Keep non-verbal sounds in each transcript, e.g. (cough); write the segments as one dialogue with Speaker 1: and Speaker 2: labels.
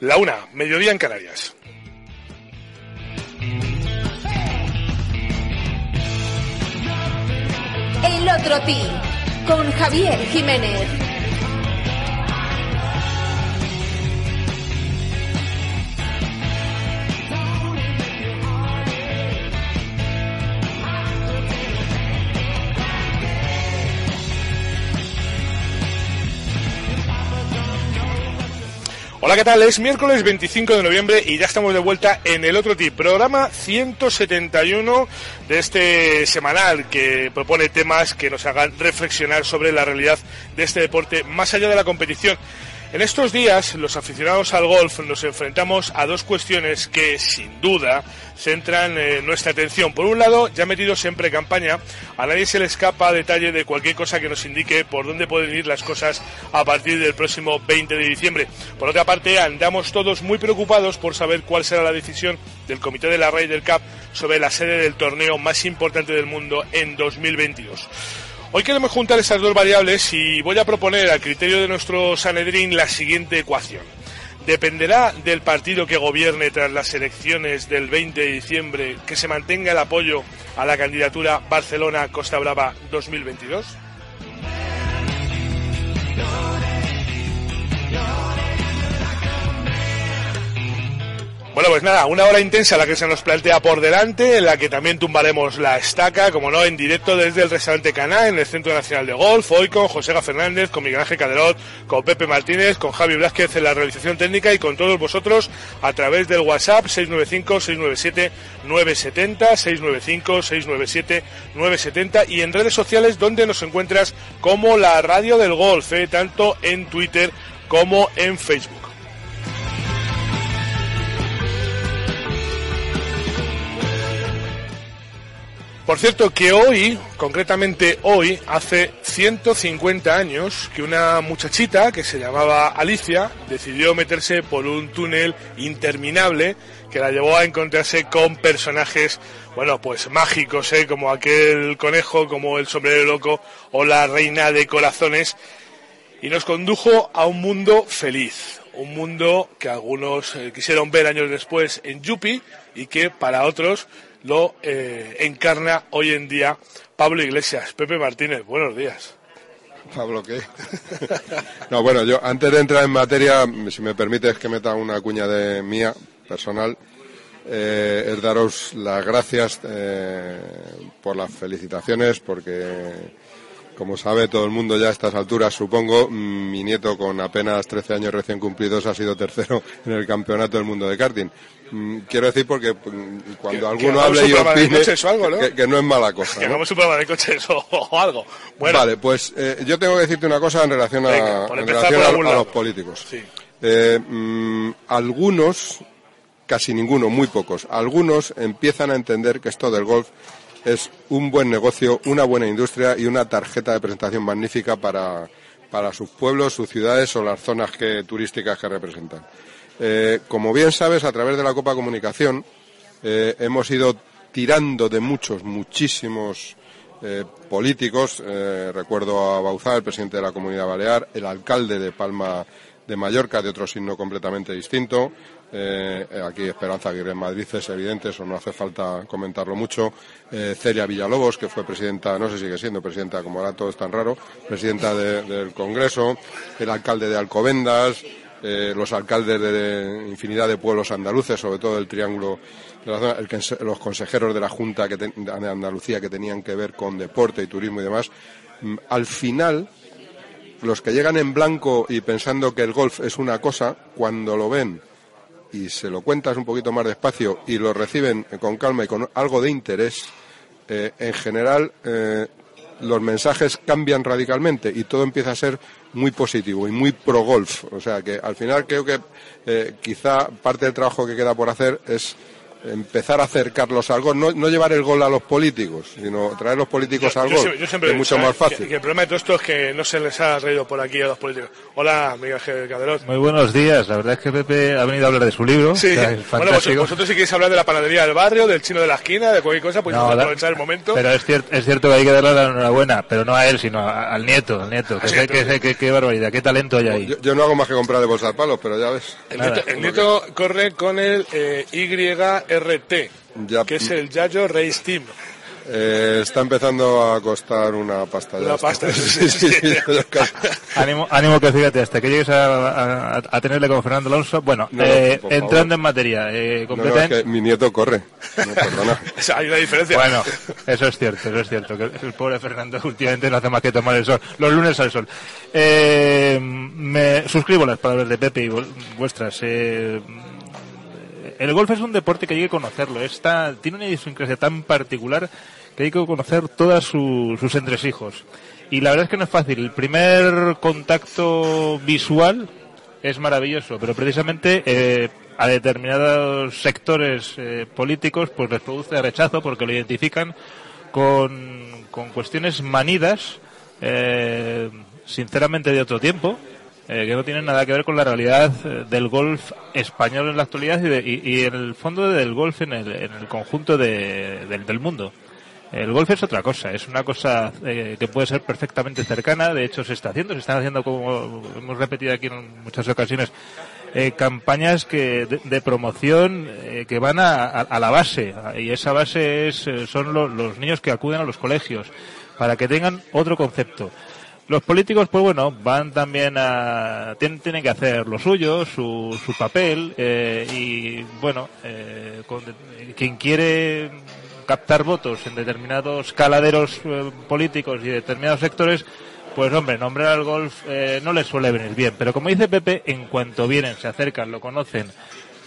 Speaker 1: La una, mediodía en Canarias.
Speaker 2: El otro team con Javier Jiménez.
Speaker 1: Hola, ¿qué tal? Es miércoles 25 de noviembre y ya estamos de vuelta en el otro tip, programa 171 de este semanal que propone temas que nos hagan reflexionar sobre la realidad de este deporte más allá de la competición. En estos días, los aficionados al golf nos enfrentamos a dos cuestiones que, sin duda, centran eh, nuestra atención. Por un lado, ya metido siempre en campaña, a nadie se le escapa detalle de cualquier cosa que nos indique por dónde pueden ir las cosas a partir del próximo 20 de diciembre. Por otra parte, andamos todos muy preocupados por saber cuál será la decisión del comité de la Ryder Cup sobre la sede del torneo más importante del mundo en 2022. Hoy queremos juntar estas dos variables y voy a proponer al criterio de nuestro Sanedrín la siguiente ecuación. Dependerá del partido que gobierne tras las elecciones del 20 de diciembre que se mantenga el apoyo a la candidatura Barcelona-Costa Brava 2022. Bueno, pues nada, una hora intensa la que se nos plantea por delante, en la que también tumbaremos la estaca, como no, en directo desde el restaurante Caná, en el Centro Nacional de Golf, hoy con José Fernández, con Miguel Ángel Caderot, con Pepe Martínez, con Javi Blázquez en la realización técnica y con todos vosotros a través del WhatsApp 695-697-970, 695-697-970 y en redes sociales donde nos encuentras como la radio del golf, eh, tanto en Twitter como en Facebook. Por cierto, que hoy, concretamente hoy, hace 150 años que una muchachita que se llamaba Alicia decidió meterse por un túnel interminable que la llevó a encontrarse con personajes, bueno, pues mágicos, ¿eh? como aquel conejo, como el sombrero loco o la reina de corazones, y nos condujo a un mundo feliz, un mundo que algunos eh, quisieron ver años después en Yupi y que para otros lo eh, encarna hoy en día Pablo Iglesias. Pepe Martínez, buenos días.
Speaker 3: Pablo, ¿qué? no, bueno, yo antes de entrar en materia, si me permites que meta una cuña de mía, personal, eh, es daros las gracias eh, por las felicitaciones, porque como sabe todo el mundo ya a estas alturas, supongo, mi nieto con apenas 13 años recién cumplidos ha sido tercero en el campeonato del mundo de karting. Mm, quiero decir porque mm, cuando alguno hable y opine que, no es mala cosa.
Speaker 1: Que hagamos un programa de coches o, algo.
Speaker 3: Vale, pues eh, yo tengo que decirte una cosa en relación a, los políticos. Eh, algunos, casi ninguno, muy pocos, algunos empiezan a entender que esto del golf es un buen negocio, una buena industria y una tarjeta de presentación magnífica para, sus pueblos, sus ciudades o las zonas turísticas que representan. Eh, como bien sabes, a través de la Copa Comunicación eh, hemos ido tirando de muchos, muchísimos eh, políticos. recuerdo a Bauzá, el presidente de la Comunidad Balear, el alcalde de Palma de Mallorca, de otro signo completamente distinto, aquí Esperanza Aguirre en Madrid es evidente, eso no hace falta comentarlo mucho. Celia Villalobos, que fue presidenta, no sé si sigue siendo presidenta, como ahora todo es tan raro, presidenta del Congreso, el alcalde de Alcobendas, eh, los alcaldes de infinidad de pueblos andaluces, sobre todo del Triángulo de la zona, los consejeros de la Junta de Andalucía que tenían que ver con deporte y turismo y demás. Mm, al final, los que llegan en blanco y pensando que el golf es una cosa, cuando lo ven y se lo cuentas un poquito más despacio y lo reciben con calma y con algo de interés, eh, en general eh, los mensajes cambian radicalmente y todo empieza a ser muy positivo y muy pro golf. O sea que al final creo que eh, quizá parte del trabajo que queda por hacer es empezar a acercarlos al gol, no, no, llevar el gol a los políticos, sino traer los políticos al gol, es mucho más fácil.
Speaker 1: el problema de todo esto es que no se les ha reído por aquí a los políticos. Hola, Miguel Caderot.
Speaker 4: Muy buenos días, la verdad es que Pepe ha venido a hablar de su libro.
Speaker 1: Sí. bueno, vosotros, si queréis hablar de la panadería del barrio, del chino de la esquina, de cualquier cosa, pues no, aprovechar el momento.
Speaker 4: Pero es cierto, es cierto que hay que darle la enhorabuena, pero no a él, sino al nieto, al nieto. Que, qué barbaridad, qué talento hay ahí.
Speaker 3: Yo, no hago más que comprar de bolsa palos, pero ya ves.
Speaker 1: El, nieto, corre con el eh, YRT que es el Yayo Race Team.
Speaker 3: Eh, está empezando a costar una pasta.
Speaker 1: Una pasta, (laughs)
Speaker 4: ánimo, ánimo que fíjate, hasta que llegues a, tenerle como Fernando Alonso. Bueno, eh, entrando en materia, eh,
Speaker 3: mi nieto corre. (laughs)
Speaker 1: Hay una diferencia.
Speaker 4: Bueno, eso es cierto, eso es cierto. Que el pobre Fernando últimamente no hace más que tomar el sol. Los lunes al sol. Eh, me suscribo las palabras de Pepe y vuestras. Eh, el golf es un deporte que hay que conocerlo. Está, tiene una idiosincrasia tan particular que hay que conocer todos sus entresijos. Y la verdad es que no es fácil. El primer contacto visual es maravilloso, pero precisamente eh, a determinados sectores eh, políticos pues les produce rechazo porque lo identifican con, cuestiones manidas, eh, sinceramente de otro tiempo, eh, que no tienen nada que ver con la realidad eh, del golf español en la actualidad y, en el fondo del golf en el, en el conjunto del, mundo. El golf es otra cosa, es una cosa eh, que puede ser perfectamente cercana, de hecho se está haciendo, se están haciendo, como hemos repetido aquí en muchas ocasiones, campañas que de, promoción que van a, la base, y esa base es, son los niños que acuden a los colegios, para que tengan otro concepto. Los políticos, pues bueno, van también a. tienen, que hacer lo suyo, su, su papel, eh, y bueno, eh, quien quiere captar votos en determinados caladeros eh, políticos y determinados sectores, pues hombre, nombrar al golf no les suele venir bien. Pero como dice Pepe, en cuanto vienen, se acercan, lo conocen,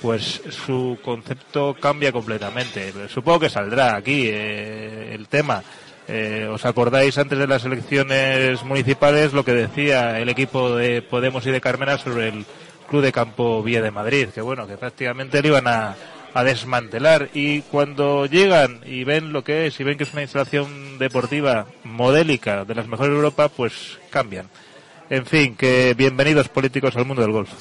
Speaker 4: pues su concepto cambia completamente. Supongo que saldrá aquí el tema. Eh, ¿Os acordáis antes de las elecciones municipales lo que decía el equipo de Podemos y de Carmena sobre el Club de Campo Vía de Madrid? Que bueno, que prácticamente lo iban a, desmantelar. Y cuando llegan y ven lo que es y ven que es una instalación deportiva modélica de las mejores de Europa, pues cambian. En fin, que bienvenidos políticos al mundo del golf.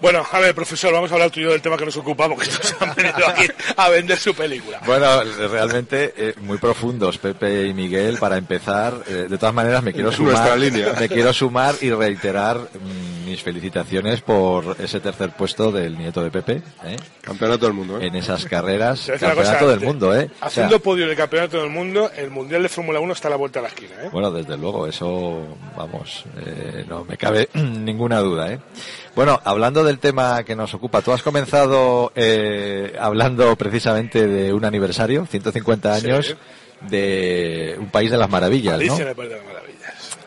Speaker 1: Bueno, a ver, profesor, vamos a hablar tú y yo del tema que nos ocupa, porque estos han (laughs) venido aquí a vender su película.
Speaker 5: Bueno, realmente eh, muy profundos, Pepe y Miguel, para empezar. Eh, de todas maneras, me quiero sumar, me quiero sumar y reiterar mm, mis felicitaciones por ese tercer puesto del nieto de Pepe. ¿eh?
Speaker 3: Campeonato del mundo.
Speaker 5: En esas carreras, campeonato del mundo. ¿eh?
Speaker 1: Haciendo podio del campeonato del mundo, el mundial de Fórmula 1 está a la vuelta a la esquina. ¿eh?
Speaker 5: Bueno, desde luego, eso, vamos, no me cabe (clears throat) ninguna duda. ¿eh? Bueno, hablando del tema que nos ocupa, tú has comenzado eh, hablando precisamente de un aniversario, 150 años de un país de las maravillas, ¿no?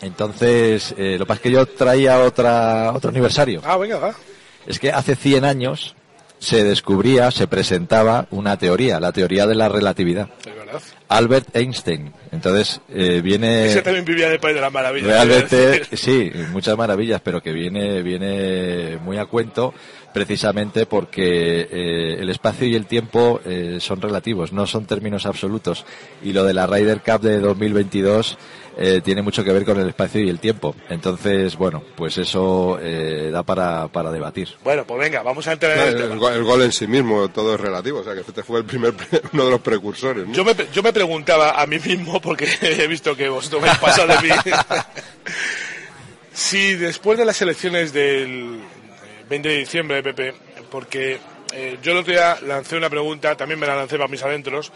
Speaker 5: Entonces, eh, lo que pasa es que yo traía otra, otro aniversario.
Speaker 1: Ah, venga, va.
Speaker 5: Es que hace 100 años se descubría, se presentaba una teoría, la teoría de la relatividad. Albert Einstein. Entonces, eh, viene...
Speaker 1: Ese también vivía en el País de las Maravillas.
Speaker 5: Realmente, (laughs) sí, muchas maravillas, pero que viene, viene muy a cuento precisamente porque eh, el espacio y el tiempo eh, son relativos, no son términos absolutos. Y lo de la Ryder Cup de 2022 eh, tiene mucho que ver con el espacio y el tiempo. Entonces, bueno, pues eso eh, da para, para debatir.
Speaker 1: Bueno, pues venga, vamos a entrar
Speaker 3: en el, el, gol en sí mismo, todo es relativo, o sea que este fue el primer, (laughs) uno de los precursores.
Speaker 1: Yo, me, yo me preguntaba a mí mismo, porque he visto que vosotros me habéis pasado de mí, (laughs) si después de las elecciones del 20 de diciembre, Pepe, porque eh, yo el otro día lancé una pregunta, también me la lancé para mis adentros,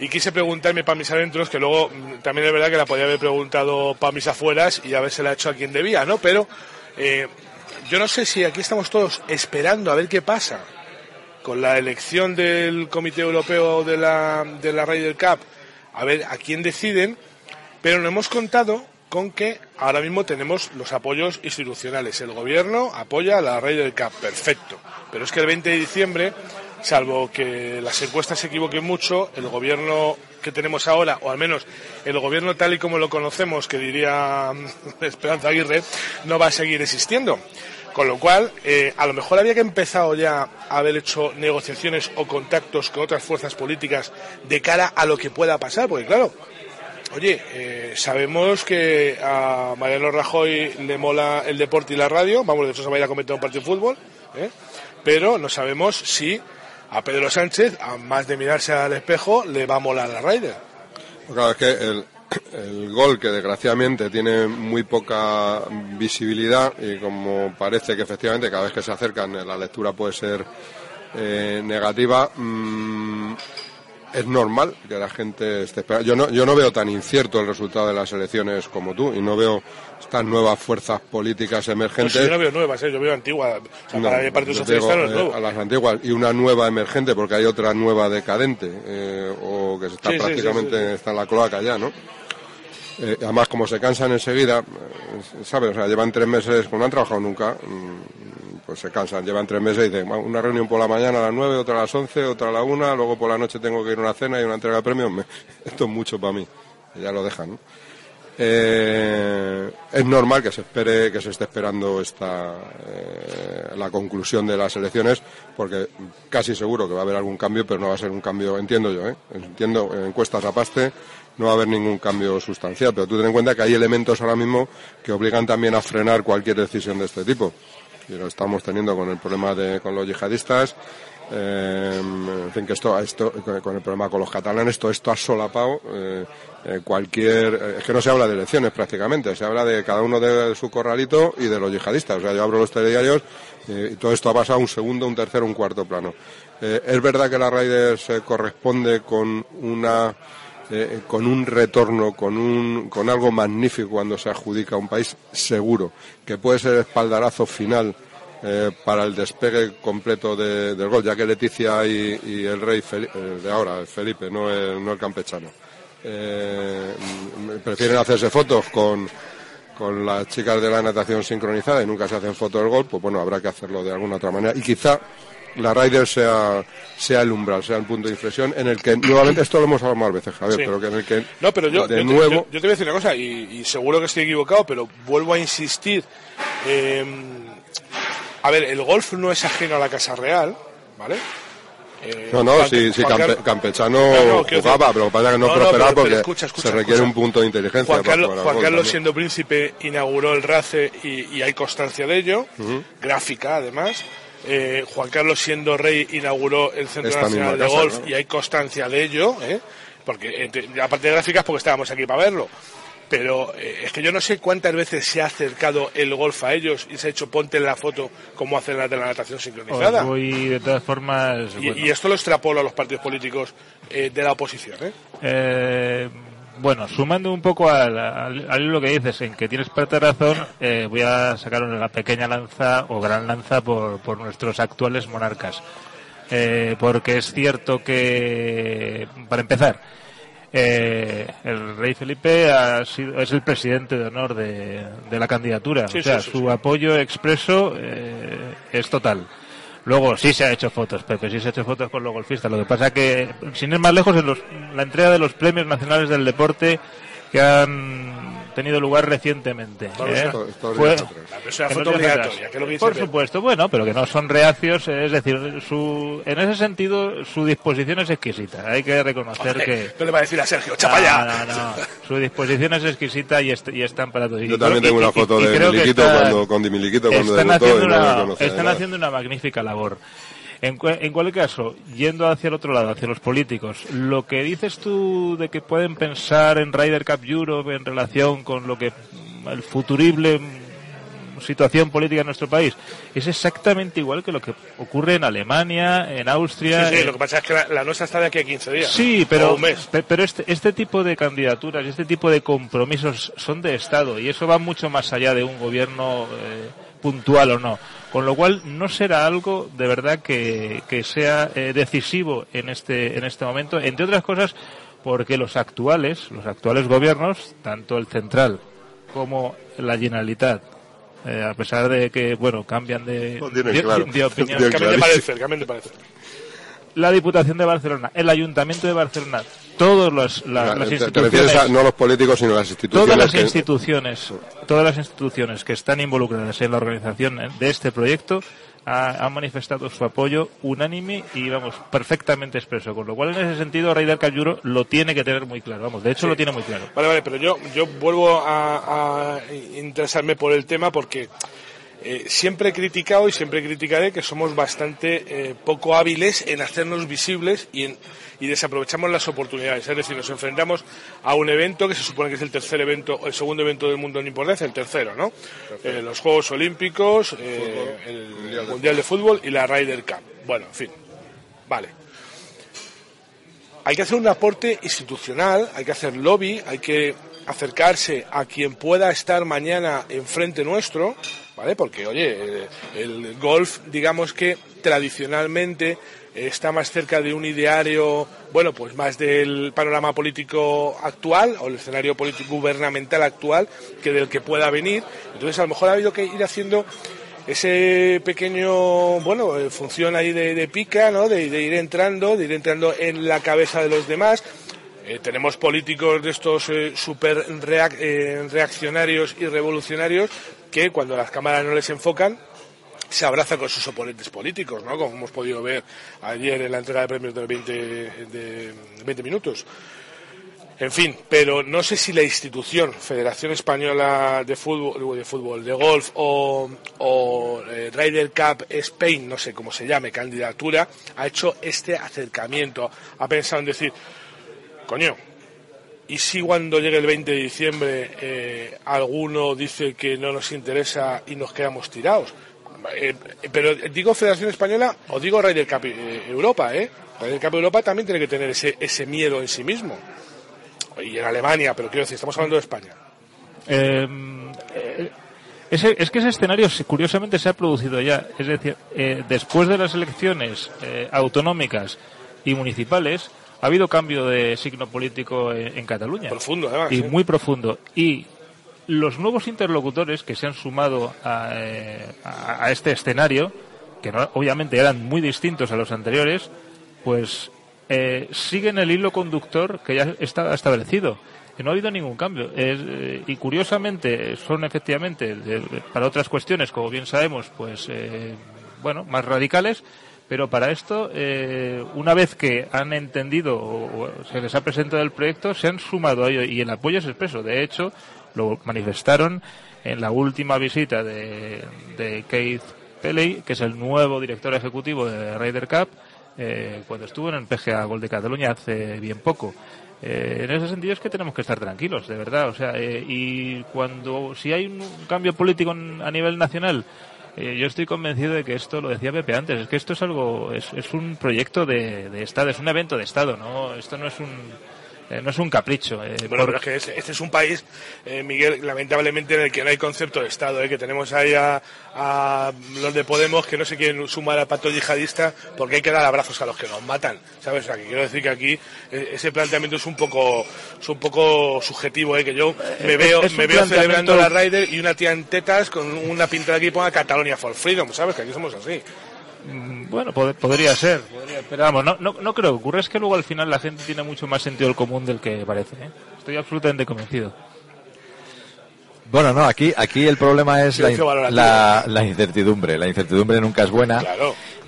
Speaker 1: y quise preguntarme para mis adentros, que luego mm, también es verdad que la podía haber preguntado para mis afueras y haberse la hecho a quien debía, ¿no? Pero eh, yo no sé si aquí estamos todos esperando a ver qué pasa con la elección del Comité Europeo de la, de la Ryder Cup, a ver a quién deciden, pero no hemos contado con que ahora mismo tenemos los apoyos institucionales. El gobierno apoya a la Ryder Cup, perfecto. Pero es que el 20 de diciembre salvo que las encuestas se equivoquen mucho, el gobierno que tenemos ahora, o al menos el gobierno tal y como lo conocemos, que diría (laughs) Esperanza Aguirre, no va a seguir existiendo. Con lo cual, eh, a lo mejor había que empezar ya a haber hecho negociaciones o contactos con otras fuerzas políticas de cara a lo que pueda pasar, porque claro, oye, eh, sabemos que a Mariano Rajoy le mola el deporte y la radio, vamos, de eso se va a ir a comentar un partido de fútbol, ¿eh? pero no sabemos si a Pedro Sánchez, a más de mirarse al espejo, le va a molar la Raider.
Speaker 3: Claro, es que el, el gol que desgraciadamente tiene muy poca visibilidad y como parece que efectivamente cada vez que se acercan la lectura puede ser eh, negativa, mm, es normal que la gente esté esperando. Yo no, yo no veo tan incierto el resultado de las elecciones como tú y no veo estas nuevas fuerzas políticas emergentes.
Speaker 1: yo no veo nuevas, ¿eh? yo veo antiguas.
Speaker 3: Eh, a las antiguas y una nueva emergente porque hay otra nueva decadente eh, o que está prácticamente está en la cloaca ya, ¿no? además, como se cansan enseguida, ¿sabes? O sea, llevan tres meses, como no han trabajado nunca, mm, pues se cansan, llevan tres meses y dicen, una reunión por la mañana a las nueve, otra a las once, otra a la una, luego por la noche tengo que ir a una cena y una entrega de premios. (laughs) esto es mucho para mí. Ya lo dejan. Eh, es normal que se espere, que se esté esperando esta, eh, la conclusión de las elecciones, porque casi seguro que va a haber algún cambio, pero no va a ser un cambio, entiendo yo, ¿eh? entiendo, encuestas a paste, no va a haber ningún cambio sustancial, pero tú ten en cuenta que hay elementos ahora mismo que obligan también a frenar cualquier decisión de este tipo. Y lo estamos teniendo con el problema de, con los yihadistas, eh, en fin, que esto, esto, con el problema con los catalanes, todo esto ha solapado eh, eh, cualquier. es que no se habla de elecciones prácticamente, se habla de cada uno de su corralito y de los yihadistas. O sea, yo abro los telediarios y todo esto ha pasado un segundo, un tercero, un cuarto plano. es verdad que la Raiders corresponde con una. Con un retorno, con, un, con algo magnífico cuando se adjudica a un país seguro, que puede ser el espaldarazo final eh, para el despegue completo del gol, ya que Leticia y, el rey eh, de ahora, Felipe, no el, no el campechano, eh, prefieren hacerse fotos con, con las chicas de la natación sincronizada y nunca se hacen fotos del gol, pues bueno, habrá que hacerlo de alguna otra manera. Y quizá la Ryder sea, sea el umbral, sea el punto de inflexión en el que, nuevamente, esto lo hemos hablado más veces, Javier, pero que en el que,
Speaker 1: no, pero yo, de nuevo... Yo, te voy a decir una cosa, y, seguro que estoy equivocado, pero vuelvo a insistir. Eh, a ver, el golf no es ajeno a la Casa Real, ¿vale?
Speaker 3: Eh, no, no, si, Campechano jugaba, pero pasa que no, prosperaba porque se requiere un punto de inteligencia.
Speaker 1: Juan Carlos, Juan Carlos siendo príncipe, inauguró el RACE y, hay constancia de ello, gráfica además. Eh, Juan Carlos siendo rey inauguró el Centro Nacional de Golf y hay constancia de ello, ¿eh? porque aparte de gráficas porque estábamos aquí para verlo pero eh, es que yo no sé cuántas veces se ha acercado el golf a ellos y se ha hecho ponte en la foto como hacen las de la natación sincronizada.
Speaker 4: Voy de todas formas.
Speaker 1: Y, esto lo extrapolo a los partidos políticos eh, de la oposición. ¿eh?
Speaker 4: ¿Eh? bueno, sumando un poco al, lo que dices, en que tienes parte de razón, voy a sacar una pequeña lanza o gran lanza por, por nuestros actuales monarcas. porque es cierto que, para empezar, eh, el rey Felipe ha sido, es el presidente de honor de, la candidatura. o sea, su apoyo expreso eh, es total. Luego sí se ha hecho fotos, Pepe, sí se ha hecho fotos con los golfistas. Lo que pasa que, sin ir más lejos, en la entrega de los premios nacionales del deporte que han tenido lugar recientemente. ¿eh? Por supuesto, bueno, pero que no son reacios, es decir, su, en ese sentido su disposición es exquisita. Hay que reconocer que.
Speaker 1: No le va a decir a Sergio, chapaya.
Speaker 4: No, no, Su disposición es exquisita y, y están para todo.
Speaker 3: Yo también tengo una foto de Miliquito cuando, con Miliquito cuando
Speaker 4: están haciendo una, Están haciendo una magnífica labor. En, en, cualquier caso, yendo hacia el otro lado, hacia los políticos, lo que dices tú de que pueden pensar en Ryder Cup Europe en relación con lo que el futurible situación política en nuestro país es exactamente igual que lo que ocurre en Alemania, en Austria.
Speaker 1: Sí, sí, lo que pasa es que la, nuestra está de aquí a 15 días.
Speaker 4: Sí, pero, pero este, este tipo de candidaturas y este tipo de compromisos son de Estado y eso va mucho más allá de un gobierno eh, puntual o no. Con lo cual no será algo de verdad que, sea eh, decisivo en este, en este momento, entre otras cosas porque los actuales, los actuales gobiernos, tanto el central como la Generalitat, eh, a pesar de que, bueno, cambian de,
Speaker 1: de, opinión. Cambian de parecer, cambian de parecer.
Speaker 4: La Diputación de Barcelona, el Ayuntamiento de Barcelona, todas las, las instituciones.
Speaker 3: no los políticos, sino las instituciones.
Speaker 4: Todas las instituciones, todas las instituciones que están involucradas en la organización de este proyecto han manifestado su apoyo unánime y vamos perfectamente expreso con lo cual en ese sentido Raider Cayuro lo tiene que tener muy claro vamos de hecho lo tiene muy claro
Speaker 1: vale vale pero yo yo vuelvo a, a interesarme por el tema porque eh, siempre he criticado y siempre criticaré que somos bastante eh, poco hábiles en hacernos visibles y, desaprovechamos las oportunidades. Es decir, nos enfrentamos a un evento que se supone que es el tercer evento, el segundo evento del mundo en importancia, el tercero, ¿no? Eh, los Juegos Olímpicos, el Mundial de Fútbol y la Ryder Cup. Bueno, en fin. Vale. Hay que hacer un aporte institucional, hay que hacer lobby, hay que acercarse a quien pueda estar mañana enfrente nuestro ¿vale? Porque, oye, el, golf, digamos que tradicionalmente está más cerca de un ideario, bueno, pues más del panorama político actual o el escenario político gubernamental actual que del que pueda venir. Entonces, a lo mejor ha habido que ir haciendo ese pequeño, bueno, eh, función ahí de, pica, ¿no? De, ir entrando, de ir entrando en la cabeza de los demás. Eh, tenemos políticos de estos eh, super reaccionarios y revolucionarios que cuando las cámaras no les enfocan se abraza con sus oponentes políticos, ¿no? Como hemos podido ver ayer en la entrega de premios de 20, de 20 minutos. En fin, pero no sé si la institución Federación Española de Fútbol, de, fútbol, de Golf o, o eh, Ryder Cup Spain, no sé cómo se llame, candidatura, ha hecho este acercamiento. Ha pensado en decir, coño, y si cuando llegue el 20 de diciembre eh, alguno dice que no nos interesa y nos quedamos tirados. Eh, pero digo Federación Española o digo Ryder Cup eh, Europa, ¿eh? Ryder Cup Europa también tiene que tener ese, ese miedo en sí mismo. Y en Alemania, pero quiero decir, estamos hablando de España.
Speaker 4: es que ese escenario curiosamente se ha producido ya. Es decir, después de las elecciones autonómicas y municipales, ha habido cambio de signo político en, Cataluña.
Speaker 1: Profundo, además.
Speaker 4: Y muy profundo. Y los nuevos interlocutores que se han sumado a, eh, este escenario, que obviamente eran muy distintos a los anteriores, pues eh, siguen el hilo conductor que ya está establecido. Que no ha habido ningún cambio. Eh, y curiosamente son efectivamente, para otras cuestiones, como bien sabemos, pues, bueno, más radicales, pero para esto, eh, una vez que han entendido o, se les ha presentado el proyecto, se han sumado a ello y el apoyo es expreso. De hecho, lo manifestaron en la última visita de, Keith Pelley, que es el nuevo director ejecutivo de Ryder Cup, eh, cuando estuvo en el PGA Gol de Cataluña hace bien poco. Eh, en ese sentido es que tenemos que estar tranquilos, de verdad. O sea, y cuando si hay un cambio político a nivel nacional eh, yo estoy convencido de que esto, lo decía Pepe antes, es que esto es algo, es, es un proyecto de, de Estado, es un evento de Estado, ¿no? Esto no es un, eh, no es un capricho.
Speaker 1: Eh, bueno, pero es que este, es un país, eh, Miguel, lamentablemente en el que no hay concepto de Estado, que tenemos ahí a, los de Podemos que no se quieren sumar al pacto yihadista porque hay que dar abrazos a los que nos matan, ¿sabes? O quiero decir que aquí ese planteamiento es un poco, es un poco subjetivo, que yo me veo, me veo celebrando la Ryder y una tía en tetas con una pinta de aquí ponga Catalonia for Freedom, ¿sabes? Que aquí somos así.
Speaker 4: Mm, bueno, podría ser, pero vamos, no, no, no, creo que ocurra. Es que luego al final la gente tiene mucho más sentido el común del que parece. ¿eh? Estoy absolutamente convencido.
Speaker 5: Bueno, no, aquí, aquí el problema es la, la, incertidumbre. La incertidumbre nunca es buena.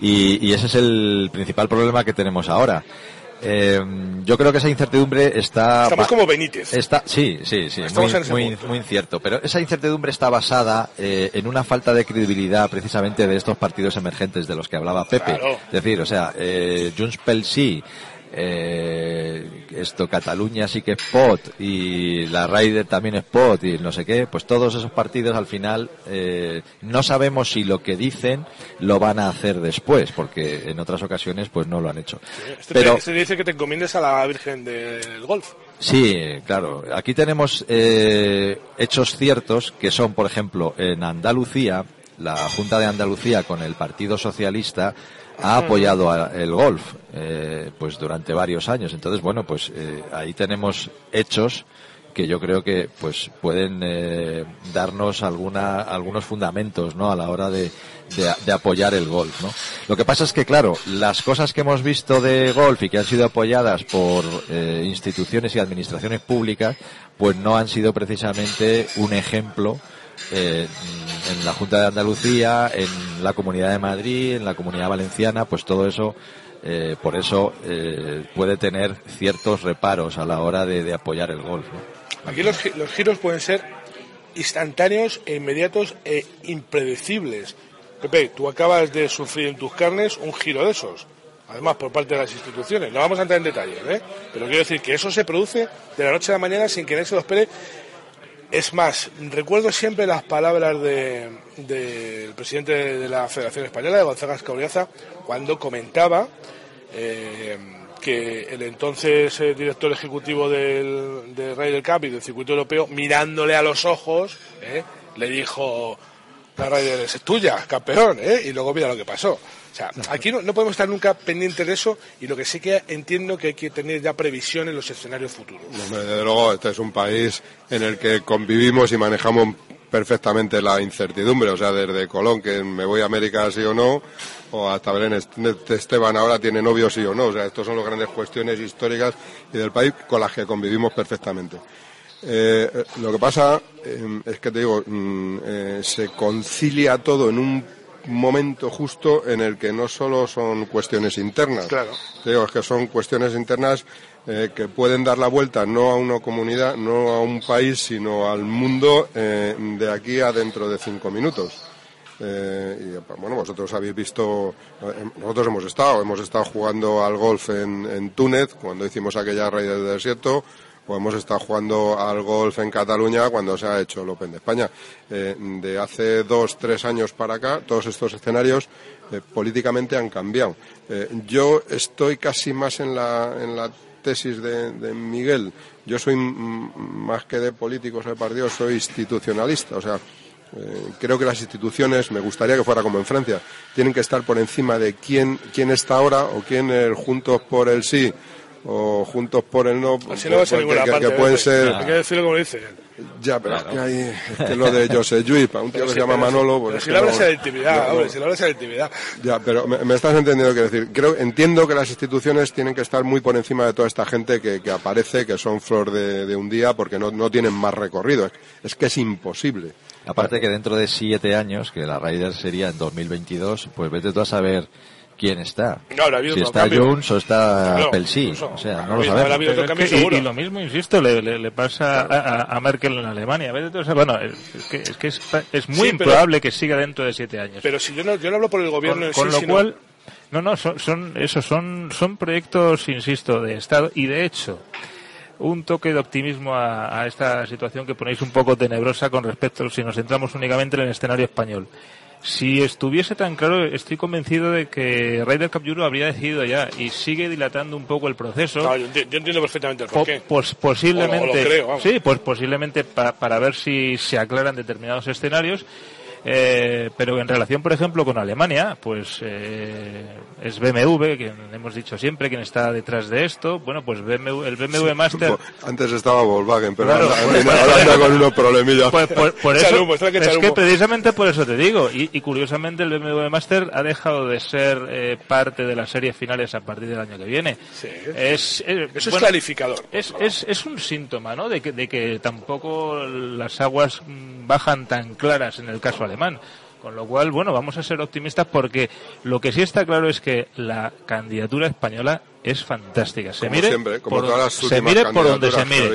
Speaker 5: Y, y ese es el principal problema que tenemos ahora. Eh, yo creo que esa incertidumbre está...
Speaker 1: Estamos como Benítez.
Speaker 5: Está, sí, sí, sí, muy, muy, incierto. Pero esa incertidumbre está basada eh, en una falta de credibilidad precisamente de estos partidos emergentes de los que hablaba Pepe. Es decir, o sea, eh, Junts pel sí, eh, esto Cataluña sí que es POT y la Ryder también es POT y no sé qué, pues todos esos partidos al final eh, no sabemos si lo que dicen lo van a hacer después, porque en otras ocasiones pues no lo han hecho.
Speaker 1: este Pero se dice que te encomiendes a la Virgen del Golf.
Speaker 5: Sí, claro. Aquí tenemos eh, hechos ciertos que son, por ejemplo, en Andalucía, la Junta de Andalucía con el Partido Socialista ha apoyado el golf eh, pues durante varios años. Entonces, bueno, pues eh, ahí tenemos hechos que yo creo que pues pueden eh, darnos alguna, algunos fundamentos ¿no? a la hora de, de, apoyar el golf. ¿no? Lo que pasa es que, claro, las cosas que hemos visto de golf y que han sido apoyadas por eh, instituciones y administraciones públicas, pues no han sido precisamente un ejemplo eh, en la Junta de Andalucía, en la Comunidad de Madrid, en la Comunidad Valenciana, pues todo eso eh, por eso eh, puede tener ciertos reparos a la hora de, apoyar el golf.
Speaker 1: Aquí los, giros pueden ser instantáneos e inmediatos e impredecibles. Pepe, tú acabas de sufrir en tus carnes un giro de esos, además por parte de las instituciones. No vamos a entrar en detalles, pero quiero decir que eso se produce de la noche a la mañana sin que nadie se lo espere. Es más, recuerdo siempre las palabras del presidente de la Federación Española, de Gonzalo Cauriaza, cuando comentaba eh, que el entonces eh, director ejecutivo del, de Ryder Cup y del circuito europeo, mirándole a los ojos, eh, le dijo, la Ryder es tuya, campeón, y luego mira lo que pasó. O sea, aquí no, podemos estar nunca pendientes de eso y lo que sí que entiendo que hay que tener ya previsión en los escenarios futuros.
Speaker 3: desde luego, este es un país en el que convivimos y manejamos perfectamente la incertidumbre, o sea, desde Colón, que me voy a América sí o no, o hasta Belén Esteban ahora tiene novio sí o no, o sea, estos son las grandes cuestiones históricas y del país con las que convivimos perfectamente. Eh, eh, lo que pasa eh, es que te digo, mm, se concilia todo en un momento justo en el que no solo son cuestiones internas,
Speaker 1: claro.
Speaker 3: digo, es que son cuestiones internas eh, que pueden dar la vuelta no a una comunidad, no a un país, sino al mundo eh, de aquí a dentro de cinco minutos. Eh, y bueno, vosotros habéis visto, nosotros hemos estado, hemos estado jugando al golf en, en Túnez cuando hicimos aquella raíz del desierto, o hemos estado jugando al golf en Cataluña cuando se ha hecho el Open de España. de hace dos, tres años para acá, todos estos escenarios políticamente han cambiado. yo estoy casi más en la, en la tesis de, Miguel, yo soy más que de políticos de partido, soy institucionalista. O sea, eh, creo que las instituciones, me gustaría que fuera como en Francia, tienen que estar por encima de quién, quién está ahora o quién juntos por el sí o juntos por el no,
Speaker 1: Así no va a ser que, parte,
Speaker 3: que, pueden ser...
Speaker 1: Hay que decirlo como dice
Speaker 3: Ya, pero es que hay es que lo de José Juip, un tío que se llama Manolo...
Speaker 1: Pues si le hablas de intimidad, hombre, si le hablas de intimidad.
Speaker 3: Ya, pero me, estás entendiendo que decir. Creo, entiendo que las instituciones tienen que estar muy por encima de toda esta gente que, que aparece, que son flor de, de un día, porque no, no tienen más recorrido. Es, es que es imposible.
Speaker 5: Aparte que dentro de siete años, que la Ryder sería en 2022, pues vete tú a saber quién está. si está Jones o está Pelsi. O sea, no lo sabemos.
Speaker 4: y, lo mismo, insisto, le, pasa a, Merkel en Alemania. Bueno, es que es, que es, muy improbable que siga dentro de siete años.
Speaker 1: Pero si yo no, yo no hablo por el gobierno
Speaker 4: con, lo cual, no, no, son, son, eso, son, son proyectos, insisto, de Estado y de hecho, un toque de optimismo a, a, esta situación que ponéis un poco tenebrosa con respecto, si nos centramos únicamente en el escenario español. Si estuviese tan claro, estoy convencido de que Ryder Cup Euro habría decidido ya y sigue dilatando un poco el proceso.
Speaker 1: yo, entiendo perfectamente el porqué.
Speaker 4: Pues posiblemente, sí, pues posiblemente para ver si se aclaran determinados escenarios eh, pero en relación, por ejemplo, con Alemania, pues eh, es BMW, que hemos dicho siempre, quien está detrás de esto. Bueno, pues BMW, el BMW Master.
Speaker 3: Antes estaba Volkswagen, pero ahora, anda con unos problemillas.
Speaker 4: Pues, por, eso, es que precisamente por eso te digo. Y, curiosamente, el BMW Master ha dejado de ser eh, parte de las series finales a partir del año que viene.
Speaker 1: Es, eso es clarificador.
Speaker 4: Es, es, es un síntoma, ¿no? De que, de que tampoco las aguas mm, bajan tan claras en el caso alemán. Con lo cual, bueno, vamos a ser optimistas porque lo que sí está claro es que la candidatura española es fantástica. Se mire, por, se mire por donde se mire.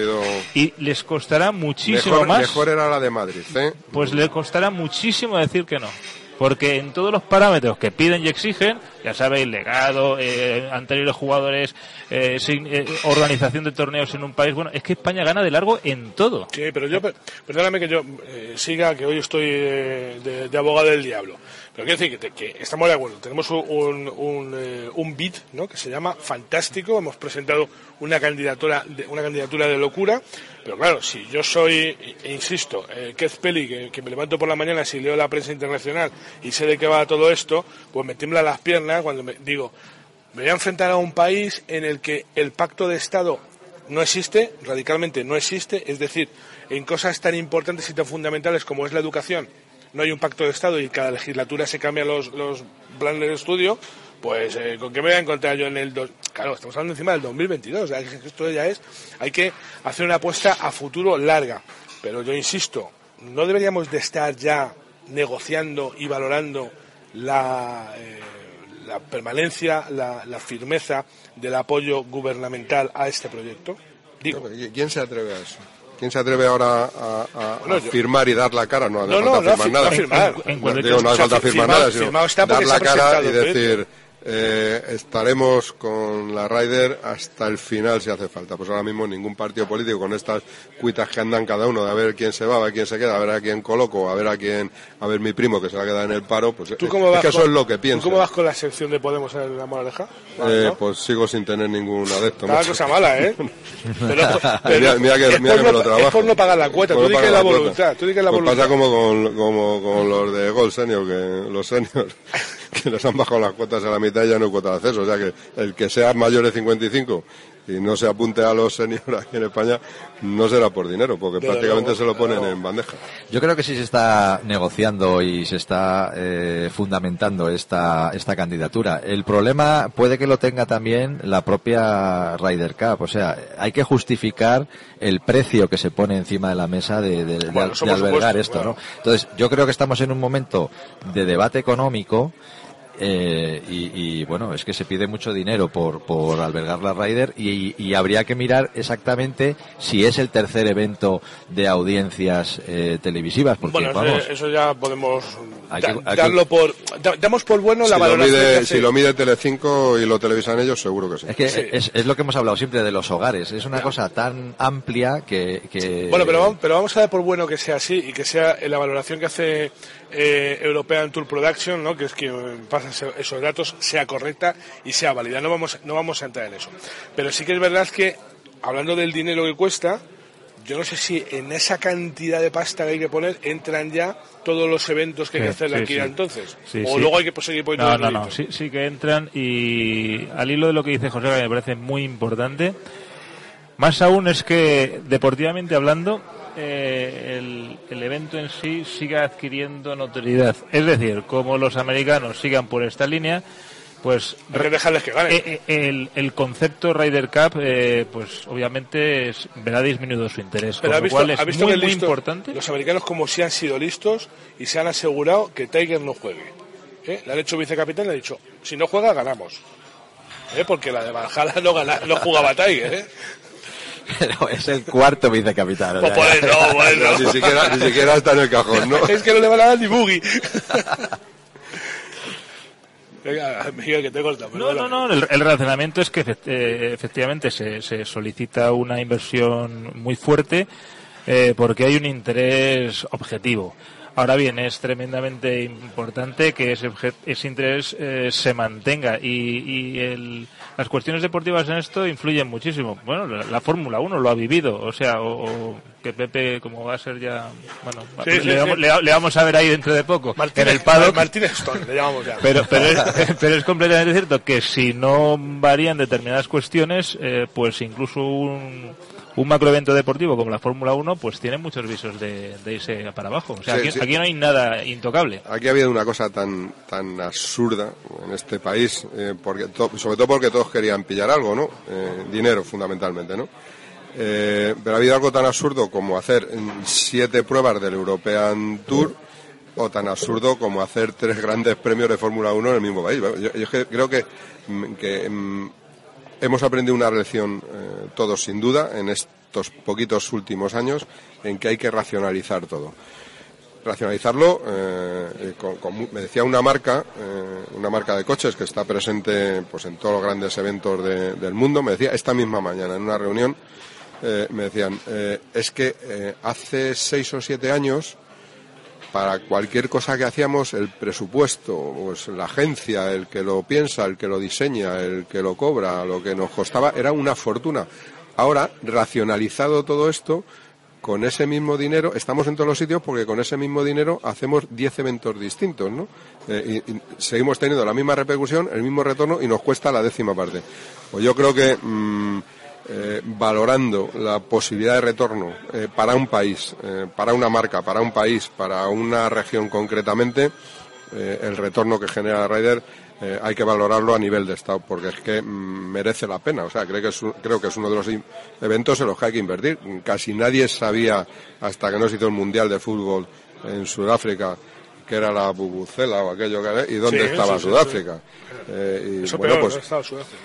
Speaker 4: Y les costará muchísimo más.
Speaker 3: Mejor era la de Madrid, ¿eh?
Speaker 4: Pues le costará muchísimo decir que no. Porque en todos los parámetros que piden y exigen, ya sabéis, legado, eh, anteriores jugadores, eh, eh, organización de torneos en un país, bueno, es que España gana de largo en todo.
Speaker 1: Sí, pero yo, perdóname que yo siga, que hoy estoy de, abogado del diablo. Pero quiero decir que, estamos de acuerdo. Tenemos un, un, un beat ¿no? que se llama Fantástico. Hemos presentado una candidatura de, una candidatura de locura. Pero claro, si yo soy, e insisto, eh, Pelly, que, me levanto por la mañana si leo la prensa internacional y sé de qué va todo esto, pues me tiembla las piernas cuando me digo, me voy a enfrentar a un país en el que el pacto de Estado no existe, radicalmente no existe, es decir, en cosas tan importantes y tan fundamentales como es la educación, no hay un pacto de Estado y cada legislatura se cambian los, planes de estudio, pues eh, ¿con qué me voy a encontrar yo en el... Dos... Claro, estamos hablando encima del 2022, esto ya es... Hay que hacer una apuesta a futuro larga, pero yo insisto, no deberíamos de estar ya negociando y valorando la... Eh, la permanencia, la, firmeza del apoyo gubernamental a este proyecto?
Speaker 3: Digo. ¿Quién se atreve a eso? ¿Quién se atreve ahora a, firmar y dar la cara? No, no, no, no, firmar nada. no hace falta firmar nada, sino dar la cara y decir eh, estaremos con la Ryder hasta el final si hace falta. Pues ahora mismo ningún partido político con estas cuitas que andan cada uno de a ver quién se va, a ver quién se queda, a ver a quién coloco, a ver a quién, a ver mi primo que se va a quedar en el paro, pues es, que eso es lo que pienso.
Speaker 1: ¿Cómo vas con la sección de Podemos en la Moraleja?
Speaker 3: Eh, Pues sigo sin tener ningún adepto.
Speaker 1: Cosa mala, ¿eh? (laughs)
Speaker 3: pero, mira, que, mira que me lo trabajo. Es
Speaker 1: por no pagar la cuota, tú dices la, voluntad. Tú la
Speaker 3: pues pasa como con, como con los de Gold Senior, que los seniors (laughs) que les han bajado las cuotas a la mitad y ya no hay cuota de acceso. O sea que el que sea mayor de 55 y no se apunte a los seniors aquí en España, no será por dinero, porque prácticamente se lo ponen en bandeja.
Speaker 5: Yo creo que sí se está negociando y se está eh, fundamentando esta, esta candidatura. El problema puede que lo tenga también la propia Ryder Cup. O sea, hay que justificar el precio que se pone encima de la mesa de, albergar esto, ¿no? Entonces, yo creo que estamos en un momento de debate económico eh, y, bueno, es que se pide mucho dinero por, por albergar la Ryder y, habría que mirar exactamente si es el tercer evento de audiencias eh, televisivas. Porque, bueno, vamos,
Speaker 1: eso ya podemos darlo por. damos por bueno la valoración.
Speaker 3: si lo mide Telecinco y lo televisan ellos, seguro que sí.
Speaker 5: Es que Es, lo que hemos hablado siempre de los hogares. Es una cosa tan amplia que.
Speaker 1: Bueno, pero, pero vamos a dar por bueno que sea así y que sea la valoración que hace eh, European Tour Production, ¿no? que es que pasan esos datos, sea correcta y sea válida. No vamos, no vamos a entrar en eso. Pero sí que es verdad que, hablando del dinero que cuesta, yo no sé si en esa cantidad de pasta que hay que poner entran ya todos los eventos que hay que hacer aquí entonces. o luego hay que seguir poniendo.
Speaker 4: No, no, no, sí, sí que entran y al hilo de lo que dice José, que me parece muy importante, más aún es que deportivamente hablando, eh, el, evento en sí siga adquiriendo notoriedad. Es decir, como los americanos sigan por esta línea, pues
Speaker 1: que dejarles que ganen.
Speaker 4: Eh, eh, el, concepto Ryder Cup, pues obviamente verá disminuido su interés. Pero ha visto, es muy, muy importante.
Speaker 1: Los americanos como si han sido listos y se han asegurado que Tiger no juegue. Le han hecho vicecapitán y le ha dicho, si no juega ganamos. Porque la de Valhalla no, no jugaba Tiger.
Speaker 5: Pero es el cuarto vicecapitán.
Speaker 1: Pues no, (laughs) bueno.
Speaker 3: ni, siquiera, ni siquiera está en el cajón, ¿no?
Speaker 1: es que no le van a dar ni boogie. (laughs) Venga, Miguel, que te corta.
Speaker 4: No, no, no. El, el, relacionamiento es que eh, efectivamente se, se, solicita una inversión muy fuerte eh, porque hay un interés objetivo. Ahora bien, es tremendamente importante que ese, ese interés eh, se mantenga y, el, las cuestiones deportivas en esto influyen muchísimo. Bueno, la, Fórmula 1 lo ha vivido, o sea, o, que Pepe, como va a ser ya, bueno, le, vamos a ver ahí dentro de poco.
Speaker 1: en el paddock. Martínez Stone, le llamamos ya.
Speaker 4: Pero, pero, es, (laughs) (laughs) pero es completamente cierto que si no varían determinadas cuestiones, eh, pues incluso un un macroevento deportivo como la Fórmula 1 pues tiene muchos visos de, irse para abajo. O sea, aquí, no hay nada intocable.
Speaker 3: Aquí ha habido una cosa tan tan absurda en este país, eh, porque sobre todo porque todos querían pillar algo, ¿no? Eh, dinero fundamentalmente, ¿no? Eh, pero ha habido algo tan absurdo como hacer siete pruebas del European Tour o tan absurdo como hacer tres grandes premios de Fórmula 1 en el mismo país. Yo, creo que, que mm, Hemos aprendido una lección eh, todos, sin duda, en estos poquitos últimos años, en que hay que racionalizar todo. Racionalizarlo, eh, me decía una marca, eh, una marca de coches que está presente pues, en todos los grandes eventos del mundo, me decía esta misma mañana en una reunión, me decían, es que hace seis o siete años para cualquier cosa que hacíamos, el presupuesto, pues la agencia, el que lo piensa, el que lo diseña, el que lo cobra, lo que nos costaba, era una fortuna. Ahora, racionalizado todo esto, con ese mismo dinero, estamos en todos los sitios porque con ese mismo dinero hacemos 10 eventos distintos, ¿no? Eh, seguimos teniendo la misma repercusión, el mismo retorno y nos cuesta la décima parte. Pues yo creo que mm, eh, valorando la posibilidad de retorno eh, para un país, para una marca, para un país, para una región concretamente, el retorno que genera Ryder hay que valorarlo a nivel de Estado, porque es que mm, merece la pena. O sea, creo que, es, creo que es uno de los eventos en los que hay que invertir. Casi nadie sabía, hasta que no se hizo el Mundial de Fútbol en Sudáfrica, que era la bubucela o aquello que y dónde estaba Sudáfrica.
Speaker 1: Eh, pues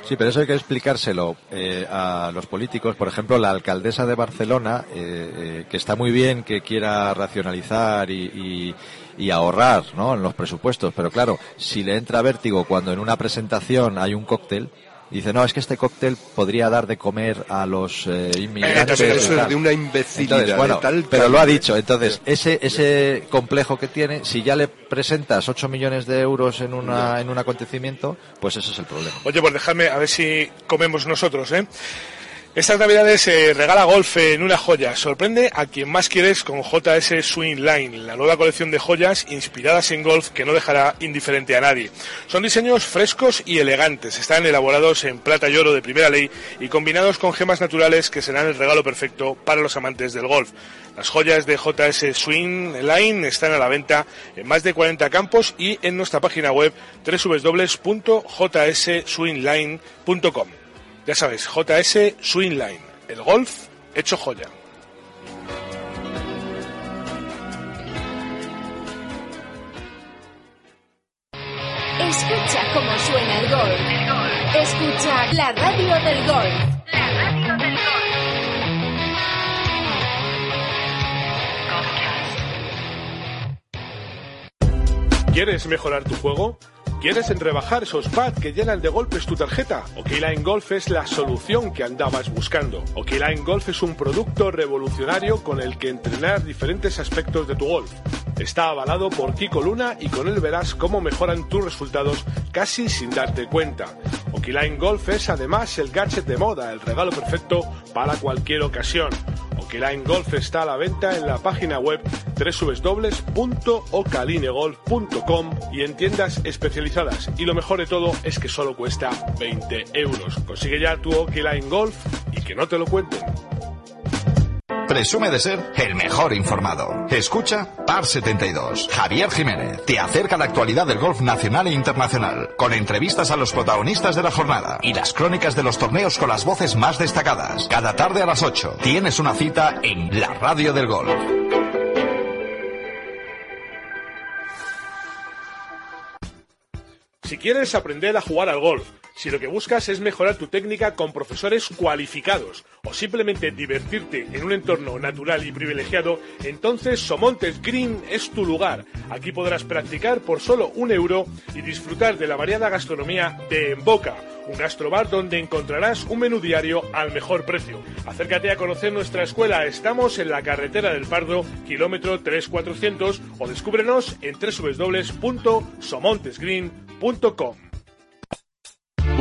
Speaker 5: sí, pero eso hay que explicárselo eh, a los políticos. Por ejemplo, la alcaldesa de Barcelona, eh, que está muy bien que quiera racionalizar y, y, ahorrar ¿no? en los presupuestos, pero claro, si le entra vértigo cuando en una presentación hay un cóctel, dice, no, es que este cóctel podría dar de comer a los eh, inmigrantes.
Speaker 3: eso es de una imbecilidad.
Speaker 5: bueno, pero lo ha dicho. Entonces, ese, ese complejo que tiene, si ya le presentas 8 millones de euros en, una, en un acontecimiento, pues ese es el problema.
Speaker 1: Oye, pues déjame a ver si comemos nosotros, ¿eh? Estas navidades se regala golf en una joya. Sorprende a quien más quieres con JS Swing Line, la nueva colección de joyas inspiradas en golf que no dejará indiferente a nadie. Son diseños frescos y elegantes. Están elaborados en plata y oro de primera ley y combinados con gemas naturales que serán el regalo perfecto para los amantes del golf. Las joyas de JS Swing Line están a la venta en más de 40 campos y en nuestra página web www.jswingline.com. Ya sabes, JS Swingline, el golf hecho joya.
Speaker 2: Escucha cómo suena el golf. Escucha la radio del golf. La radio del golf.
Speaker 1: ¿Quieres mejorar tu juego? ¿Quieres rebajar esos pads que llenan de golpes tu tarjeta? Okline Golf es la solución que andabas buscando. Okline Golf es un producto revolucionario con el que entrenar diferentes aspectos de tu golf. Está avalado por Kiko Luna y con él verás cómo mejoran tus resultados casi sin darte cuenta. Okiline Golf es además el gadget de moda, el regalo perfecto para cualquier ocasión. Okiline Golf está a la venta en la página web www.ocalinegolf.com y en tiendas especializadas. Y lo mejor de todo es que solo cuesta 20 euros. Consigue ya tu Okiline Golf y que no te lo cuenten.
Speaker 6: Presume de ser el mejor informado. Escucha Par 72. Javier Jiménez te acerca la actualidad del golf nacional e internacional, con entrevistas a los protagonistas de la jornada y las crónicas de los torneos con las voces más destacadas. Cada tarde a las 8 tienes una cita en la radio del golf.
Speaker 1: Si quieres aprender a jugar al golf, si lo que buscas es mejorar tu técnica con profesores cualificados o simplemente divertirte en un entorno natural y privilegiado, entonces Somontes Green es tu lugar. Aquí podrás practicar por solo un euro y disfrutar de la variada gastronomía de En Boca, un gastrobar donde encontrarás un menú diario al mejor precio. Acércate a conocer nuestra escuela. Estamos en la carretera del Pardo, kilómetro 3400 o descúbrenos en www.somontesgreen.com.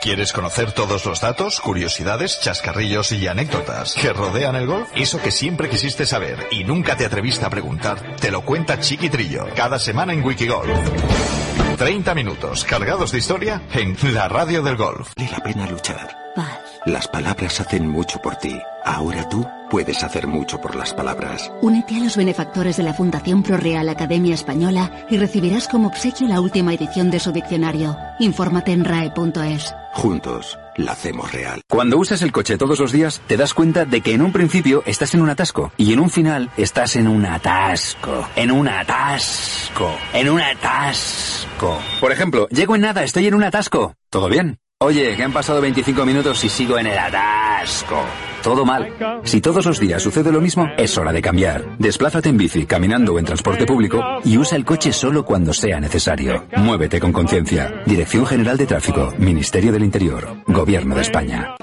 Speaker 6: ¿Quieres conocer todos los datos, curiosidades, chascarrillos y anécdotas que rodean el golf? Eso que siempre quisiste saber y nunca te atreviste a preguntar, te lo cuenta Chiquitrillo cada semana en Wikigolf. 30 minutos cargados de historia en la radio del golf.
Speaker 7: Vale la pena luchar. Las palabras hacen mucho por ti. Ahora tú puedes hacer mucho por las palabras.
Speaker 8: Únete a los benefactores de la Fundación ProReal Academia Española y recibirás como obsequio la última edición de su diccionario. Infórmate en rae.es.
Speaker 7: Juntos, la hacemos real.
Speaker 9: Cuando usas el coche todos los días, te das cuenta de que en un principio estás en un atasco y en un final estás en un atasco. En un atasco. En un atasco. Por ejemplo, llego en nada, estoy en un atasco. ¿Todo bien? Oye, que han pasado 25 minutos y sigo en el atasco. Todo mal. Si todos los días sucede lo mismo, es hora de cambiar. Desplázate en bici, caminando o en transporte público y usa el coche solo cuando sea necesario. Muévete con conciencia. Dirección General de Tráfico, Ministerio del Interior, Gobierno de España.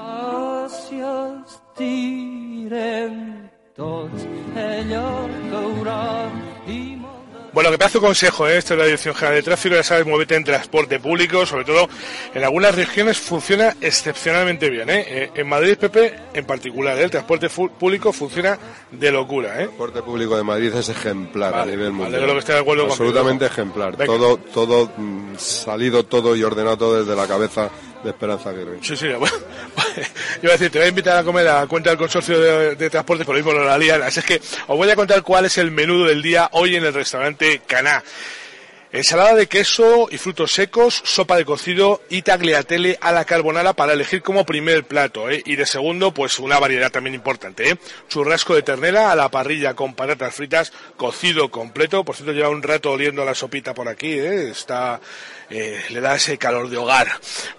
Speaker 1: Bueno, que pedazo consejo, ¿eh? Esto es la Dirección General de Tráfico, ya sabes, muévete en transporte público, sobre todo en algunas regiones funciona excepcionalmente bien, ¿eh? eh en Madrid, Pepe, en particular, ¿eh? el transporte público funciona de locura, ¿eh?
Speaker 3: El transporte público de Madrid es ejemplar a nivel mundial.
Speaker 1: que de acuerdo
Speaker 3: Absolutamente ejemplar. Todo, todo mm, salido todo y ordenado todo desde la cabeza de Esperanza Aguirre.
Speaker 1: Sí, sí, (laughs) bueno, yo voy a decir, te voy a invitar a comer a cuenta del consorcio de, de transportes, por lo mismo no la lían. Así es que os voy a contar cuál es el menú del día hoy en el restaurante Caná. Ensalada de queso y frutos secos, sopa de cocido y tagliatelle a la carbonara para elegir como primer plato. ¿eh? Y de segundo, pues una variedad también importante. ¿eh? Churrasco de ternera a la parrilla con patatas fritas, cocido completo. Por cierto, lleva un rato oliendo la sopita por aquí. ¿eh? Está, eh, le da ese calor de hogar.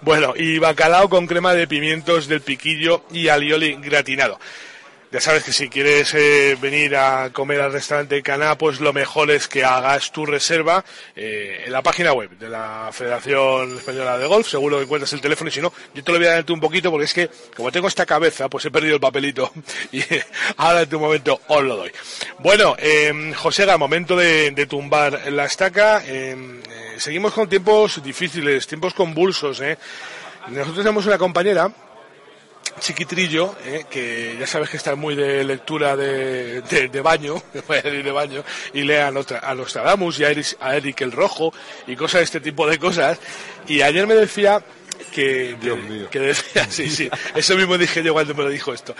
Speaker 1: Bueno, y bacalao con crema de pimientos del piquillo y alioli gratinado. Ya sabes que si quieres eh, venir a comer al restaurante Caná, pues lo mejor es que hagas tu reserva eh, en la página web de la Federación Española de Golf. Seguro que encuentras el teléfono y si no, yo te lo voy a dar un poquito porque es que como tengo esta cabeza, pues he perdido el papelito (laughs) y ahora en tu momento os lo doy. Bueno, eh, José, momento de, de, tumbar la estaca. Em, eh, seguimos con tiempos difíciles, tiempos convulsos. Nosotros tenemos una compañera chiquitrillo, eh, que ya sabes que está muy de lectura de, de, baño, (laughs) de baño, y lee a, a Nostradamus y a Eric, el Rojo y cosas de este tipo de cosas. Y ayer me decía que, que decía, (laughs) sí, sí, eso mismo dije yo cuando me lo dijo esto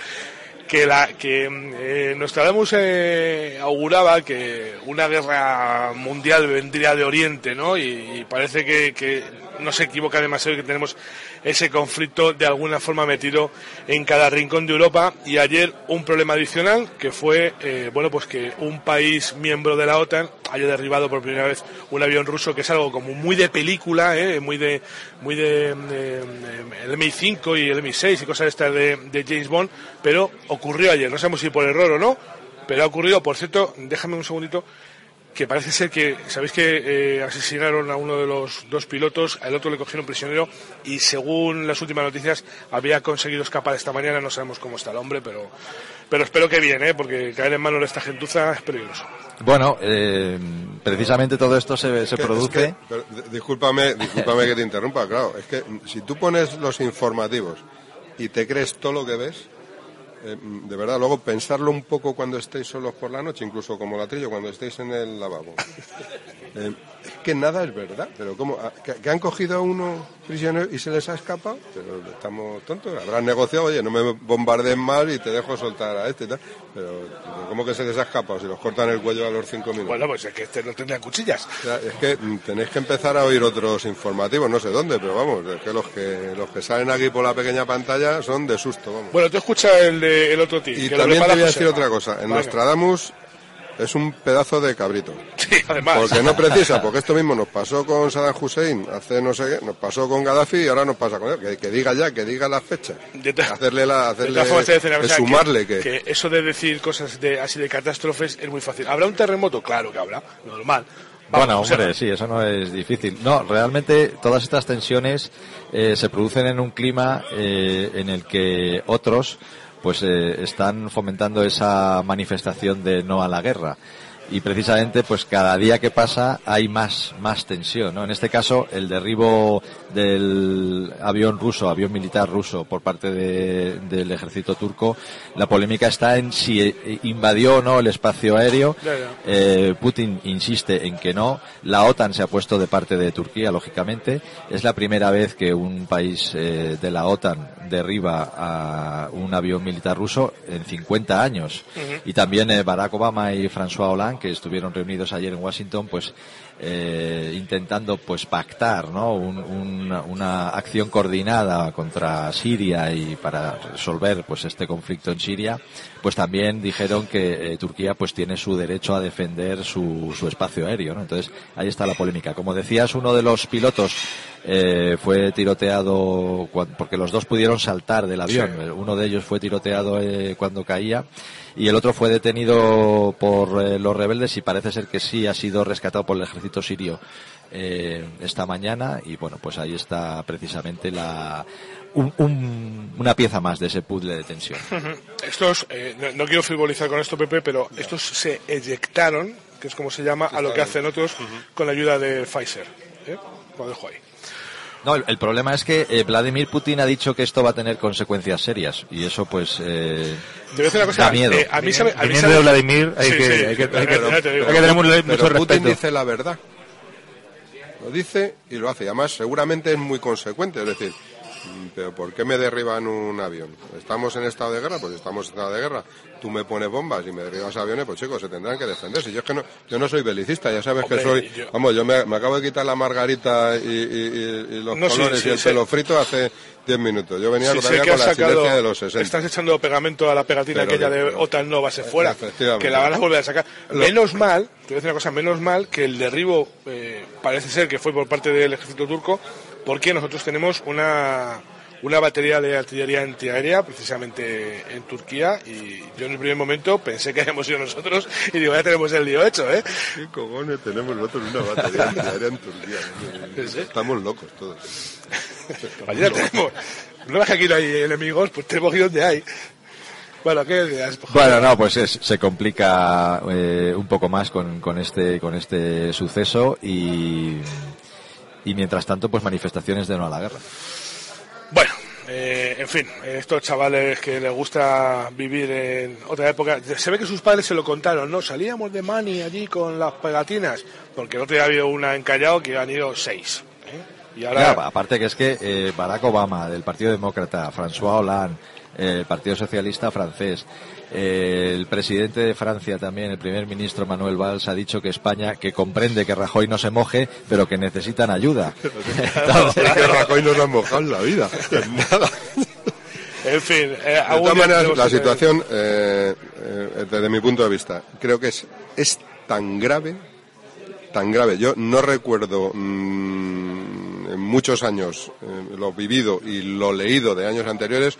Speaker 1: que la que eh, Nostradamus eh, auguraba que una guerra mundial vendría de Oriente, ¿no? Y, parece que, que, no se equivoca demasiado que tenemos ese conflicto de alguna forma metido en cada rincón de Europa. Y ayer un problema adicional que fue, eh, bueno, pues que un país miembro de la OTAN haya derribado por primera vez un avión ruso, que es algo como muy de película, ¿eh? muy de, muy de, el MI5 y el MI6 y cosas estas de, de James Bond, pero ocurrió ayer. No sabemos si por error o no, pero ha ocurrido. Por cierto, déjame un segundito que parece ser que, sabéis que eh, asesinaron a uno de los dos pilotos, al otro le cogieron prisionero y según las últimas noticias había conseguido escapar esta mañana, no sabemos cómo está el hombre, pero, pero espero que bien, ¿eh? porque caer en manos de esta gentuza es peligroso.
Speaker 5: Bueno, eh, precisamente todo esto se, se produce...
Speaker 3: discúlpame, discúlpame que te interrumpa, claro, es que si tú pones los informativos y te crees todo lo que ves, eh, de verdad, luego pensarlo un poco cuando estéis solos por la noche, incluso como latrillo, cuando estéis en el lavabo. (laughs) Eh, es que nada es verdad, pero como ah, que, han cogido a uno prisionero y se les ha escapado, pero estamos tontos, habrán negociado, oye, no me bombarden mal y te dejo soltar a este y tal, pero ¿cómo que se les ha escapado si los cortan el cuello a los cinco minutos?
Speaker 1: Bueno, pues es que este no tendrían cuchillas.
Speaker 3: es que mm, tenéis que empezar a oír otros informativos, no sé dónde, pero vamos, es que los que los que salen aquí por la pequeña pantalla son de susto, vamos.
Speaker 1: Bueno, tú escuchas el, de, el otro tío.
Speaker 3: Y también te voy a decir otra cosa, en Nostradamus es un pedazo de cabrito.
Speaker 1: Sí, además.
Speaker 3: Porque no (laughs) precisa, porque esto mismo nos pasó con Saddam Hussein hace no sé qué, nos pasó con Gaddafi y ahora nos pasa con él. Que, diga ya, que diga las fechas. hacerle la, hacerle, sumarle
Speaker 1: que... eso de decir cosas de, así de catástrofes es muy fácil. ¿Habrá un terremoto? Claro que habrá, normal.
Speaker 5: bueno, hombre, sí, eso no es difícil. No, realmente todas estas tensiones eh, se producen en un clima eh, en el que otros pues eh, están fomentando esa manifestación de no a la guerra. y precisamente pues cada día que pasa hay más más tensión ¿no? en este caso el derribo del avión ruso avión militar ruso por parte del ejército turco. La polémica está en si invadió o no el espacio aéreo. Eh, Putin insiste en que no. La OTAN se ha puesto de parte de Turquía lógicamente. Es la primera vez que un país eh, de la OTAN derriba a un avión militar ruso en 50 años. Y también eh, Barack Obama y François Hollande que estuvieron reunidos ayer en Washington, pues eh, intentando pues pactar ¿no? una, acción coordinada contra Siria y para resolver pues este conflicto en Siria, pues también dijeron que eh, Turquía pues tiene su derecho a defender su, su espacio aéreo. ¿no? Entonces ahí está la polémica. Como decías, uno de los pilotos eh, fue tiroteado porque los dos pudieron saltar del avión. Uno de ellos fue tiroteado eh, cuando caía y el otro fue detenido por eh, los rebeldes y parece ser que sí ha sido rescatado por el ejército sirio esta mañana y bueno pues ahí está precisamente la una pieza más de ese puzzle de tensión. (laughs)
Speaker 1: Estos, no, quiero frivolizar con esto, Pepe, pero estos se eyectaron, que es como se llama, a lo que hacen otros con la ayuda de Pfizer. Lo dejo ahí.
Speaker 5: No, el, problema es que eh, Vladimir Putin ha dicho que esto va a tener consecuencias serias y eso pues eh, da miedo.
Speaker 1: Eh, a mí sabe, a
Speaker 4: mí sabe... de Vladimir hay, que, hay, que, hay, que, hay que tener mucho
Speaker 3: Putin dice la verdad. Lo dice y lo hace. Y además seguramente es muy consecuente. Es decir, pero ¿por qué me derriban un avión? ¿Estamos en estado de guerra? Pues estamos en estado de guerra. Tú me pones bombas y me derribas aviones, pues chicos, se tendrán que defenderse. Yo es que no, yo no soy belicista, ya sabes que soy... Vamos, yo me, acabo de quitar la margarita y, los colores y el pelo frito hace 10 minutos. Yo venía con la sacado, de los 60.
Speaker 1: Estás echando pegamento a la pegatina aquella de, OTAN no va a ser fuera. Que la van a volver a sacar. Menos mal, te voy a decir una cosa, menos mal que el derribo eh, parece ser que fue por parte del ejército turco porque nosotros tenemos una, una batería de artillería antiaérea precisamente en Turquía y yo en el primer momento pensé que habíamos sido nosotros y digo, ya tenemos el lío hecho, ¿eh?
Speaker 3: ¿Qué cojones tenemos nosotros una batería antiaérea en Turquía? Estamos locos todos. (laughs)
Speaker 1: Allí tenemos. No es que aquí no hay enemigos, pues tenemos aquí donde hay. Bueno, ¿qué
Speaker 5: Bueno, no, pues se complica eh, un poco más con, con, este, con este suceso y y mientras tanto pues manifestaciones de no a la guerra.
Speaker 1: Bueno, eh, en fin, estos chavales que les gusta vivir en otra época, se ve que sus padres se lo contaron, ¿no? Salíamos de Mani allí con las pegatinas, porque el otro día había una encallado que han ido seis. ¿eh?
Speaker 5: Y ahora... aparte que es que eh, Barack Obama, del Partido Demócrata, François Hollande, el Partido Socialista francés, el presidente de Francia también, el primer ministro Manuel Valls, ha dicho que España, que comprende que Rajoy no se moje, pero que necesitan ayuda. (laughs) (laughs)
Speaker 3: Entonces, que Rajoy no nos ha mojado en la vida. Nada.
Speaker 1: En fin,
Speaker 3: eh, de todas maneras, la situación, eh, eh, desde mi punto de vista, creo que es, es tan grave, tan grave. Yo no recuerdo mm, en muchos años lo vivido y lo leído de años anteriores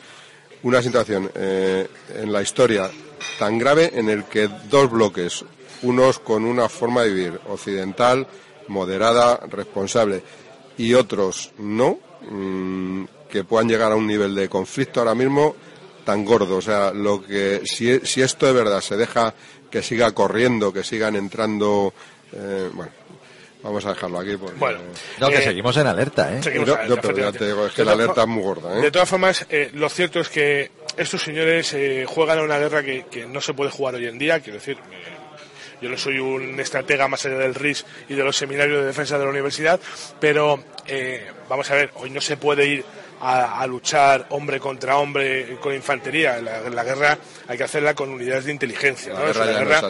Speaker 3: una situación eh, en la historia tan grave en el que dos bloques, unos con una forma de vivir occidental, moderada, responsable, y otros no, mm, que puedan llegar a un nivel de conflicto ahora mismo tan gordo. O sea, lo que si, si esto de verdad se deja que siga corriendo, que sigan entrando, eh, bueno, Vamos a dejarlo aquí. Porque...
Speaker 1: Bueno,
Speaker 5: no, que eh, seguimos en alerta, ¿eh?
Speaker 3: Seguimos yo, pero ya te digo, es que la alerta es muy gorda, ¿eh?
Speaker 1: De todas formas, eh, lo cierto es que estos señores eh, juegan a una guerra que, que, no se puede jugar hoy en día. Quiero decir, yo no soy un estratega más allá del RIS y de los seminarios de defensa de la universidad, pero vamos a ver, hoy no se puede ir a, luchar hombre contra hombre con infantería. La, la, guerra hay que hacerla con unidades de inteligencia, ¿no? La guerra,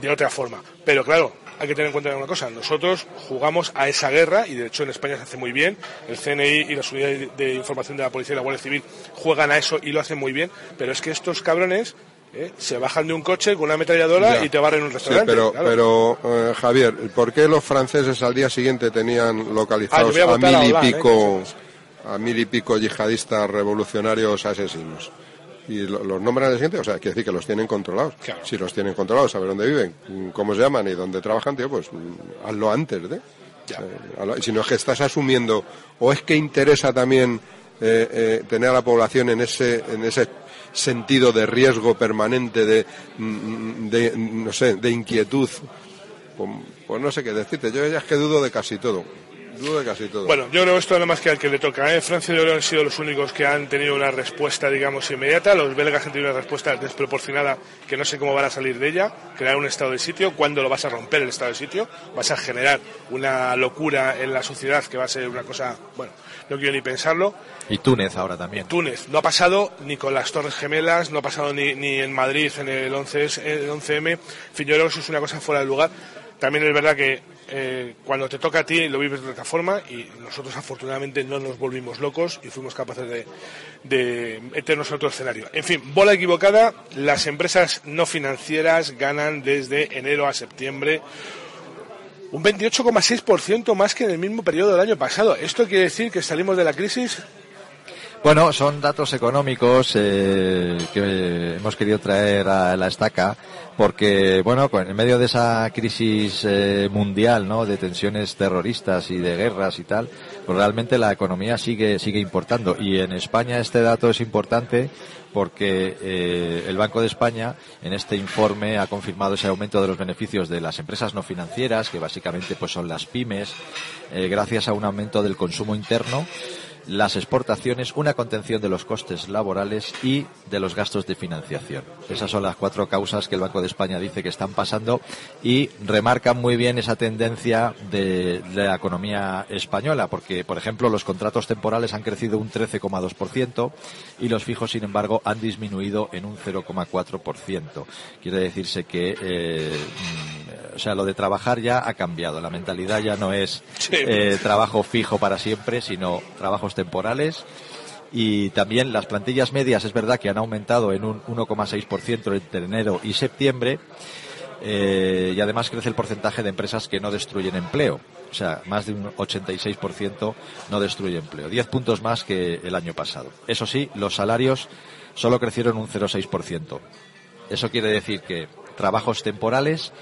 Speaker 1: de otra forma. Pero claro, hay que tener en cuenta una cosa, nosotros jugamos a esa guerra y de hecho en España se hace muy bien, el CNI y las unidades de información de la Policía y la Guardia Civil juegan a eso y lo hacen muy bien, pero es que estos cabrones ¿eh? se bajan de un coche con una ametralladora y te barren un restaurante.
Speaker 3: pero, pero eh, Javier, ¿por qué los franceses al día siguiente tenían localizados ah, a, mil y ¿eh? pico, a mil y pico yihadistas revolucionarios asesinos? Y los nombran al siguiente, o sea, quiere decir que los tienen controlados. Si los tienen controlados, saber dónde viven, cómo se llaman y dónde trabajan, tío, pues hazlo antes de. Eh, si no es que estás asumiendo, o es que interesa también eh, eh, tener a la población en ese, en ese sentido de riesgo permanente, de, mm, de no sé, de inquietud. Pues, pues, no sé qué decirte, yo ya es que dudo de casi todo. Dudo de casi todo.
Speaker 1: Bueno, yo creo que esto nada más que al que le toca. ¿eh? Francia y León han sido los únicos que han tenido una respuesta, digamos, inmediata. Los belgas han tenido una respuesta desproporcionada que no sé cómo van a salir de ella. Crear un estado de sitio. ¿Cuándo lo vas a romper el estado de sitio? Vas a generar una locura en la sociedad que va a ser una cosa, bueno, no quiero ni pensarlo.
Speaker 5: Y Túnez ahora también.
Speaker 1: Túnez. No ha pasado ni con las Torres Gemelas, no ha pasado ni, ni en Madrid en el, 11, el 11M. En fin, yo creo que eso es una cosa fuera de lugar. También es verdad que eh, cuando te toca a ti lo vives de otra forma y nosotros afortunadamente no nos volvimos locos y fuimos capaces de, de meternos en otro escenario. En fin, bola equivocada, las empresas no financieras ganan desde enero a septiembre un 28,6% más que en el mismo periodo del año pasado. ¿Esto quiere decir que salimos de la crisis?
Speaker 5: Bueno, son datos económicos eh, que hemos querido traer a la estaca porque, bueno, en medio de esa crisis eh, mundial, ¿no? De tensiones terroristas y de guerras y tal, pues realmente la economía sigue sigue importando y en España este dato es importante porque eh, el Banco de España en este informe ha confirmado ese aumento de los beneficios de las empresas no financieras, que básicamente pues son las pymes, gracias a un aumento del consumo interno las exportaciones, una contención de los costes laborales y de los gastos de financiación. Esas son las cuatro causas que el Banco de España dice que están pasando y remarcan muy bien esa tendencia de, la economía española, porque, por ejemplo, los contratos temporales han crecido un 13,2% y los fijos, sin embargo, han disminuido en un 0,4%. Quiere decirse que eh, o sea, lo de trabajar ya ha cambiado. La mentalidad ya no es (laughs) eh, trabajo fijo para siempre, sino trabajos temporales. Y también las plantillas medias es verdad que han aumentado en un 1,6% entre enero y septiembre. Eh, y además crece el porcentaje de empresas que no destruyen empleo. O sea, más de un 86% no destruye empleo. 10 puntos más que el año pasado. Eso sí, los salarios solo crecieron un 0,6%. Eso quiere decir que trabajos temporales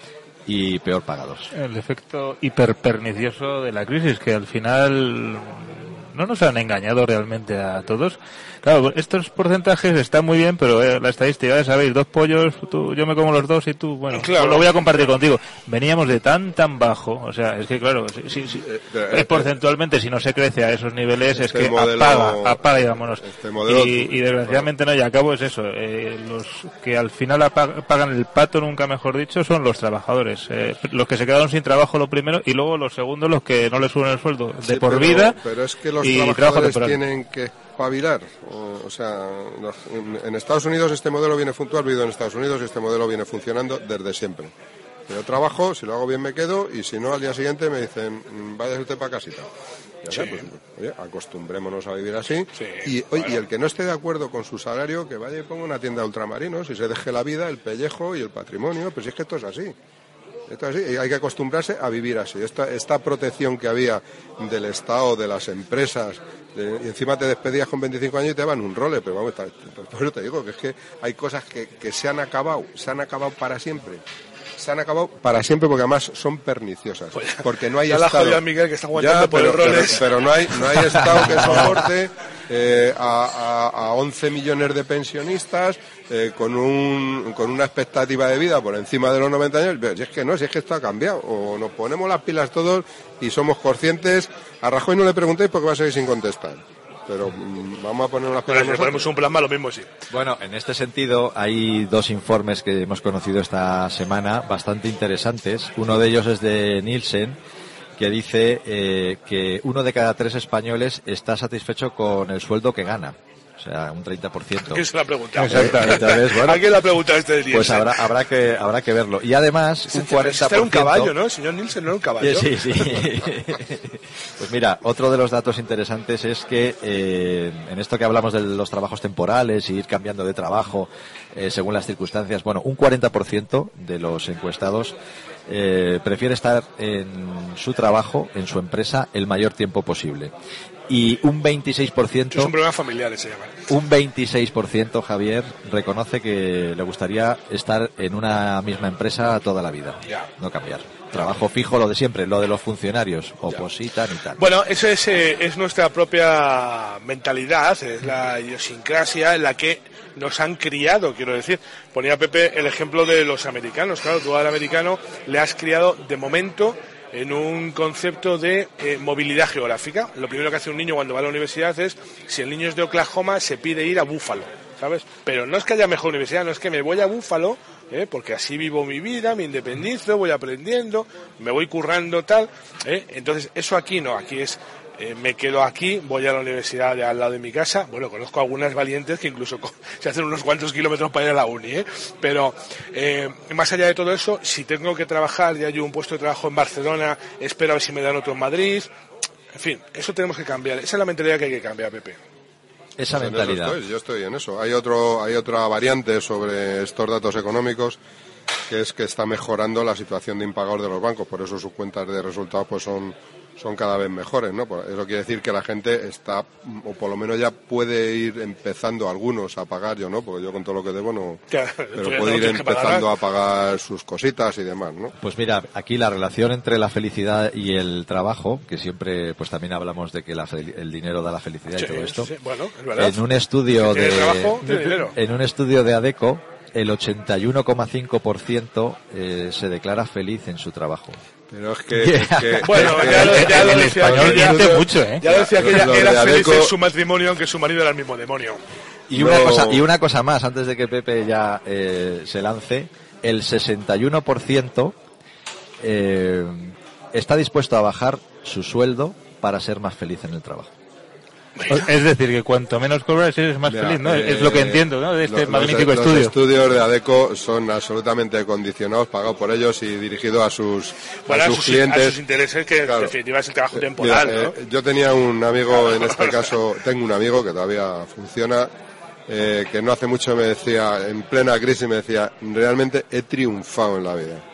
Speaker 5: y peor pagados.
Speaker 4: El efecto hiperpernicioso de la crisis, que al final no nos han engañado realmente a todos. Claro, estos porcentajes están muy bien, pero eh, la estadística, ya sabéis, dos pollos, tú, yo me como los dos y tú, bueno, claro. lo voy a compartir contigo. Veníamos de tan, tan bajo, o sea, es que claro, si, si, eh, eh, porcentualmente si no se crece a esos niveles es este que apaga, apaga y vámonos. Este y, y, desgraciadamente no, y acabo es eso, los que al final pagan el pato, nunca mejor dicho, son los trabajadores. los que se quedaron sin trabajo lo primero y luego los segundos los que no les suben el sueldo de por vida.
Speaker 3: Pero es que los trabajadores tienen que espabilar. O, sea, en Estados Unidos este modelo viene funcionando, vivido en Estados Unidos y este modelo viene funcionando desde siempre. Yo trabajo, si lo hago bien me quedo y si no al día siguiente me dicen, mm, vaya usted para casita. Ya pues, oye, acostumbrémonos a vivir así. y, y el que no esté de acuerdo con su salario, que vaya y ponga una tienda de ultramarinos y se deje la vida, el pellejo y el patrimonio. Pues si es que esto es así. Esto es así. Hay que acostumbrarse a vivir así. Esta, esta protección que había del Estado, de las empresas, y encima te despedías con 25 años y te van un role, pero vamos, por eso te digo que es que hay cosas que, que se han acabado, se han acabado para siempre se han acabado para siempre porque además son perniciosas. Pues porque no hay
Speaker 1: Estado. Miguel que está aguantando por
Speaker 3: pero, no hay, no hay Estado que (laughs) soporte eh, a, a, 11 millones de pensionistas eh, con, un, con una expectativa de vida por encima de los 90 años. Si es que no, si es que esto ha cambiado. O nos ponemos las pilas todos y somos conscientes. A Rajoy no le preguntéis porque va a seguir sin contestar pero mm, vamos a poner unas
Speaker 1: cosas. ponemos un plasma, lo mismo sí.
Speaker 5: Bueno, en este sentido hay dos informes que hemos conocido esta semana bastante interesantes. Uno de ellos es de Nielsen que dice eh, que uno de cada tres españoles está satisfecho con el sueldo que gana. O sea, un 30%.
Speaker 1: ¿Quién se la ha preguntado?
Speaker 5: Exactamente.
Speaker 1: ¿A quién le ha preguntado este día?
Speaker 5: Pues habrá, habrá, que, habrá que verlo. Y además, un 40%... Este era
Speaker 1: un caballo, ¿no? El señor Nielsen no era un caballo.
Speaker 5: Sí, sí. (laughs) pues mira, otro de los datos interesantes es que eh, en esto que hablamos de los trabajos temporales y ir cambiando de trabajo eh, según las circunstancias, bueno, un 40% de los encuestados eh, prefiere estar en su trabajo, en su empresa, el mayor tiempo posible y un 26%.
Speaker 1: Es un problema familiar se llama.
Speaker 5: Un 26%, Javier, reconoce que le gustaría estar en una misma empresa toda la vida. No cambiar. Trabajo fijo, lo de siempre, lo de los funcionarios, opositan y tal.
Speaker 1: Bueno, eso es, eh, es nuestra propia mentalidad, es la idiosincrasia en la que nos han criado, quiero decir. Ponía Pepe el ejemplo de los americanos. Claro, tú al americano le has criado de momento en un concepto de eh, movilidad geográfica. Lo primero que hace un niño cuando va a la universidad es, si el niño es de Oklahoma, se pide ir a Búfalo, ¿sabes? Pero no es que haya mejor universidad, no es que me voy a Búfalo, ¿eh? porque así vivo mi vida, me independizo, voy aprendiendo, me voy currando tal. ¿eh? Entonces, eso aquí no, aquí es eh, me quedo aquí, voy a la universidad de al lado de mi casa. Bueno, conozco algunas valientes que incluso (laughs) se hacen unos cuantos kilómetros para ir a la uni, ¿eh? pero eh, más allá de todo eso, si tengo que trabajar, ya hay un puesto de trabajo en Barcelona, espero a ver si me dan otro en Madrid. En fin, eso tenemos que cambiar. Esa es la mentalidad que hay que cambiar, Pepe.
Speaker 5: Esa pues mentalidad.
Speaker 3: yo estoy en eso. Hay, otro, hay otra variante sobre estos datos económicos que es que está mejorando la situación de impagos de los bancos. Por eso sus cuentas de resultados pues son son cada vez mejores, ¿no? Pues eso quiere decir que la gente está, o por lo menos ya puede ir empezando algunos a pagar, yo no, porque yo con todo lo que debo no, (laughs) pero puede ir empezando a pagar sus cositas y demás, ¿no?
Speaker 5: Pues mira, aquí la relación entre la felicidad y el trabajo, que siempre, pues también hablamos de que el dinero da la felicidad y todo esto. en un estudio de, en un estudio de Adeco, el 81,5% eh, se declara feliz en su trabajo.
Speaker 3: Pero (laughs) es que,
Speaker 1: bueno, ya, lo, ya lo decía que ella, mucho, ¿eh? ya lo decía que ella era feliz en su matrimonio aunque su marido era el mismo demonio.
Speaker 5: Y una cosa y una cosa más antes de que Pepe ya eh, se lance, el 61% eh, está dispuesto a bajar su sueldo para ser más feliz en el trabajo.
Speaker 4: Es decir, que cuanto menos cobras eres más feliz, ¿no? es lo que eh, entiendo, ¿no? De este magnífico estudio.
Speaker 3: Los estudios de ADECO son absolutamente condicionados, pagados por ellos y dirigidos a sus, a sus, clientes. A
Speaker 1: sus intereses, que en definitiva es el trabajo temporal, ¿no?
Speaker 3: Eh, yo tenía un amigo, en este caso, tengo un amigo que todavía funciona, eh, que no hace mucho me decía, en plena crisis me decía, realmente he triunfado en la vida.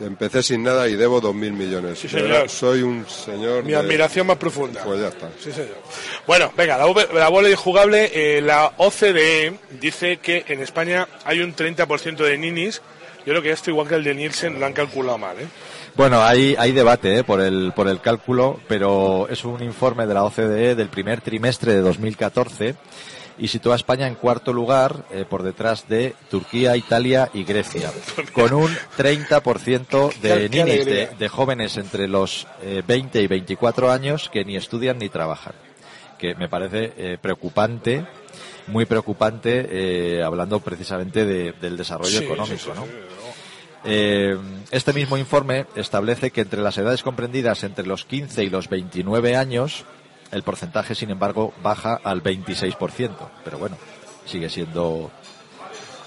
Speaker 3: Empecé sin nada y debo dos mil millones.
Speaker 1: Sí, señor.
Speaker 3: Soy un señor.
Speaker 1: Mi admiración más profunda.
Speaker 3: Pues ya está.
Speaker 1: Sí, señor. Bueno, venga, la, la bola injugable. Eh, la OCDE dice que en España hay un 30% de ninis. Yo creo que esto, igual que el de Nielsen, lo han calculado mal. ¿eh?
Speaker 5: Bueno, hay, hay debate ¿eh? por, el, por el cálculo, pero es un informe de la OCDE del primer trimestre de 2014 y sitúa a España en cuarto lugar eh, por detrás de Turquía, Italia y Grecia, con un 30% de niños, de, jóvenes entre los 20 eh, y 24 años que ni estudian ni trabajan, que me parece eh, preocupante, muy preocupante, hablando precisamente del desarrollo económico. ¿no? este mismo informe establece que entre las edades comprendidas entre los 15 y los 29 años, el porcentaje, sin embargo, baja al 26%. Pero bueno, sigue siendo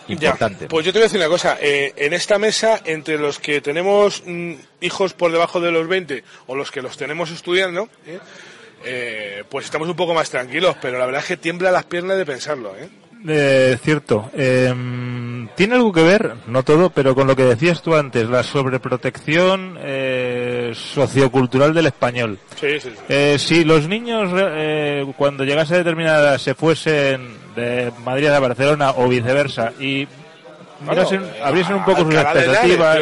Speaker 5: importante.
Speaker 1: pues yo te voy a decir una cosa. Eh, en esta mesa, entre los que tenemos mm, hijos por debajo de los 20 o los que los tenemos estudiando, ¿eh? Eh, pues estamos un poco más tranquilos. Pero la verdad es que tiembla las piernas de pensarlo. ¿eh?
Speaker 4: Eh, cierto. Em, tiene algo que ver, no todo, pero con lo que decías tú antes, la sobreprotección eh, sociocultural del español.
Speaker 1: Sí, sí,
Speaker 4: eh, si los niños eh, cuando llegase a determinada se fuesen de Madrid a Barcelona o viceversa y abriesen un poco sus expectativas,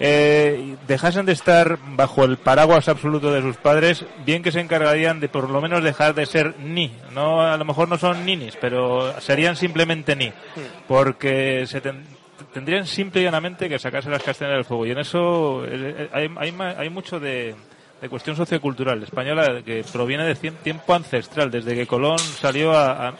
Speaker 4: eh, dejasen de estar bajo el paraguas absoluto de sus padres, bien que se encargarían de por lo menos dejar de ser ni. No, a lo mejor no son ninis, pero serían simplemente ni. Porque se tendrían simple y llanamente que sacarse las castañas del fuego. Y en eso eh, hay, hay, hay mucho de, de cuestión sociocultural española que proviene de tiempo ancestral, desde que Colón salió a,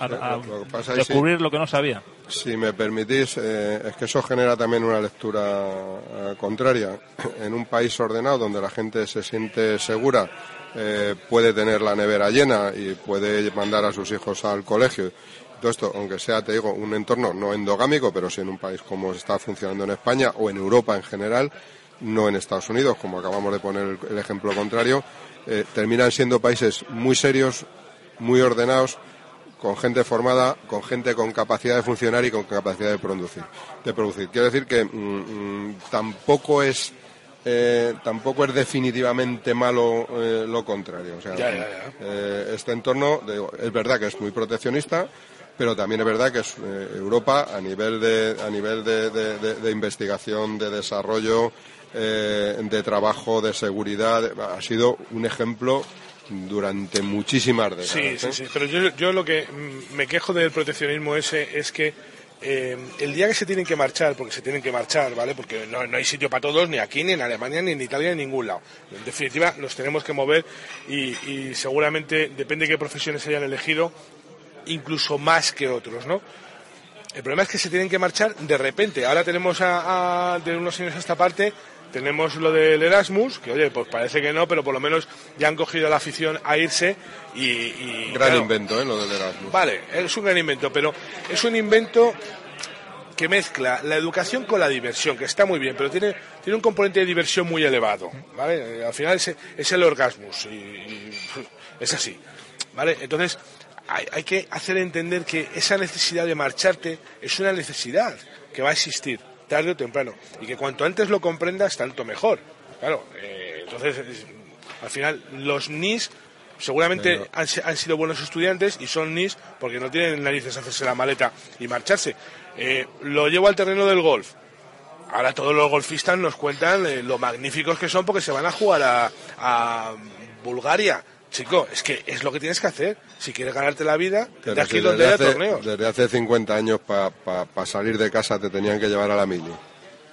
Speaker 4: descubrir lo que no sabía.
Speaker 3: Si me permitís, eh, es que eso genera también una lectura eh, contraria. En un país ordenado donde la gente se siente segura, eh, puede tener la nevera llena y puede mandar a sus hijos al colegio. Todo esto, aunque sea, te digo, un entorno no endogámico, pero sí en un país como está funcionando en España o en Europa en general, no en Estados Unidos, como acabamos de poner el, ejemplo contrario, eh, terminan siendo países muy serios, muy ordenados, con gente formada, con gente con capacidad de funcionar y con capacidad de producir. De producir. Quiero decir que mm, mm, tampoco es eh, tampoco es definitivamente malo eh, lo contrario. O sea, este entorno es verdad que es muy proteccionista, pero también es verdad que es, Europa a nivel de a nivel de investigación, de desarrollo, eh, de trabajo, de seguridad, ha sido un ejemplo durante muchísimas décadas.
Speaker 1: Sí, sí, sí, pero yo, yo lo que me quejo del proteccionismo ese es que eh, el día que se tienen que marchar, porque se tienen que marchar, ¿vale? Porque no, hay sitio para todos, ni aquí, ni en Alemania, ni en Italia, ni en ningún lado. En definitiva, nos tenemos que mover y, seguramente, depende de qué profesiones hayan elegido, incluso más que otros, ¿no? El problema es que se tienen que marchar de repente. Ahora tenemos a, de unos años a esta parte tenemos lo del Erasmus, que oye, pues parece que no, pero por lo menos ya han cogido la afición a irse y...
Speaker 3: gran invento, ¿eh? Lo del Erasmus.
Speaker 1: Vale, es un gran invento, pero es un invento que mezcla la educación con la diversión, que está muy bien, pero tiene, tiene un componente de diversión muy elevado, ¿vale? Al final es, es el orgasmus y, es así, ¿vale? Entonces hay, hay que hacer entender que esa necesidad de marcharte es una necesidad que va a existir tarde o temprano. Y que cuanto antes lo comprendas, tanto mejor. Claro, eh, entonces, al final, los NIS seguramente han, sido buenos estudiantes y son NIS porque no tienen narices hacerse la maleta y marcharse. Eh, lo llevo al terreno del golf. Ahora todos los golfistas nos cuentan eh, lo magníficos que son porque se van a jugar a, a Bulgaria Chico, es que es lo que tienes que hacer. Si quieres ganarte la vida, de aquí donde haya torneos.
Speaker 3: Desde hace 50 años para salir de casa te tenían que llevar a la mili.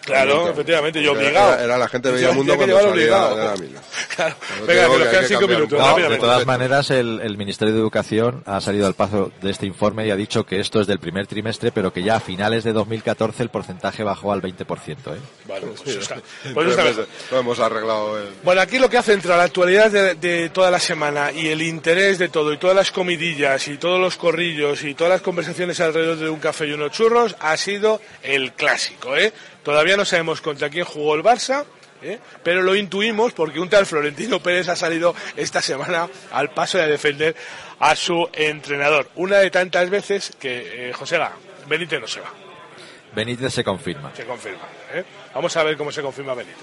Speaker 1: Claro, efectivamente, yo obligado.
Speaker 3: Era, la gente veía el mundo cuando salía de la mina. (laughs)
Speaker 1: Claro. Venga, que nos quedan cinco minutos.
Speaker 5: de todas maneras, el, Ministerio de Educación ha salido al paso de este informe y ha dicho que esto es del primer trimestre, pero que ya a finales de 2014 el porcentaje bajó al 20%. ¿eh?
Speaker 1: Vale, pues, está, pues está
Speaker 3: Lo hemos arreglado.
Speaker 1: Bueno, aquí lo que hace entre la actualidad de, de, toda la semana y el interés de todo, y todas las comidillas, y todos los corrillos, y todas las conversaciones alrededor de un café y unos churros, ha sido el clásico, ¿eh? Todavía no sabemos contra quién jugó el Barça, ¿eh? pero lo intuimos porque un tal Florentino Pérez ha salido esta semana al paso de defender a su entrenador. Una de tantas veces que, eh, José Benítez no se va.
Speaker 5: Benítez se confirma.
Speaker 1: Se confirma. ¿eh? Vamos a ver cómo se confirma Benítez.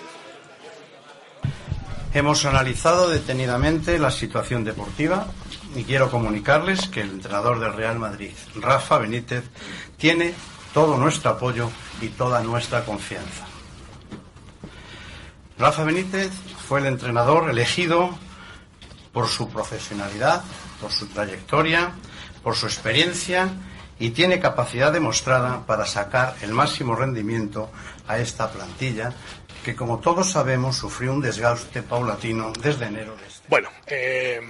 Speaker 10: Hemos analizado detenidamente la situación deportiva y quiero comunicarles que el entrenador del Real Madrid, Rafa Benítez, tiene todo nuestro apoyo y toda nuestra confianza. Rafa Benítez fue el entrenador elegido por su profesionalidad, por su trayectoria, por su experiencia y tiene capacidad demostrada para sacar el máximo rendimiento a esta plantilla que, como todos sabemos, sufrió un desgaste paulatino desde enero de este
Speaker 1: Bueno, eh,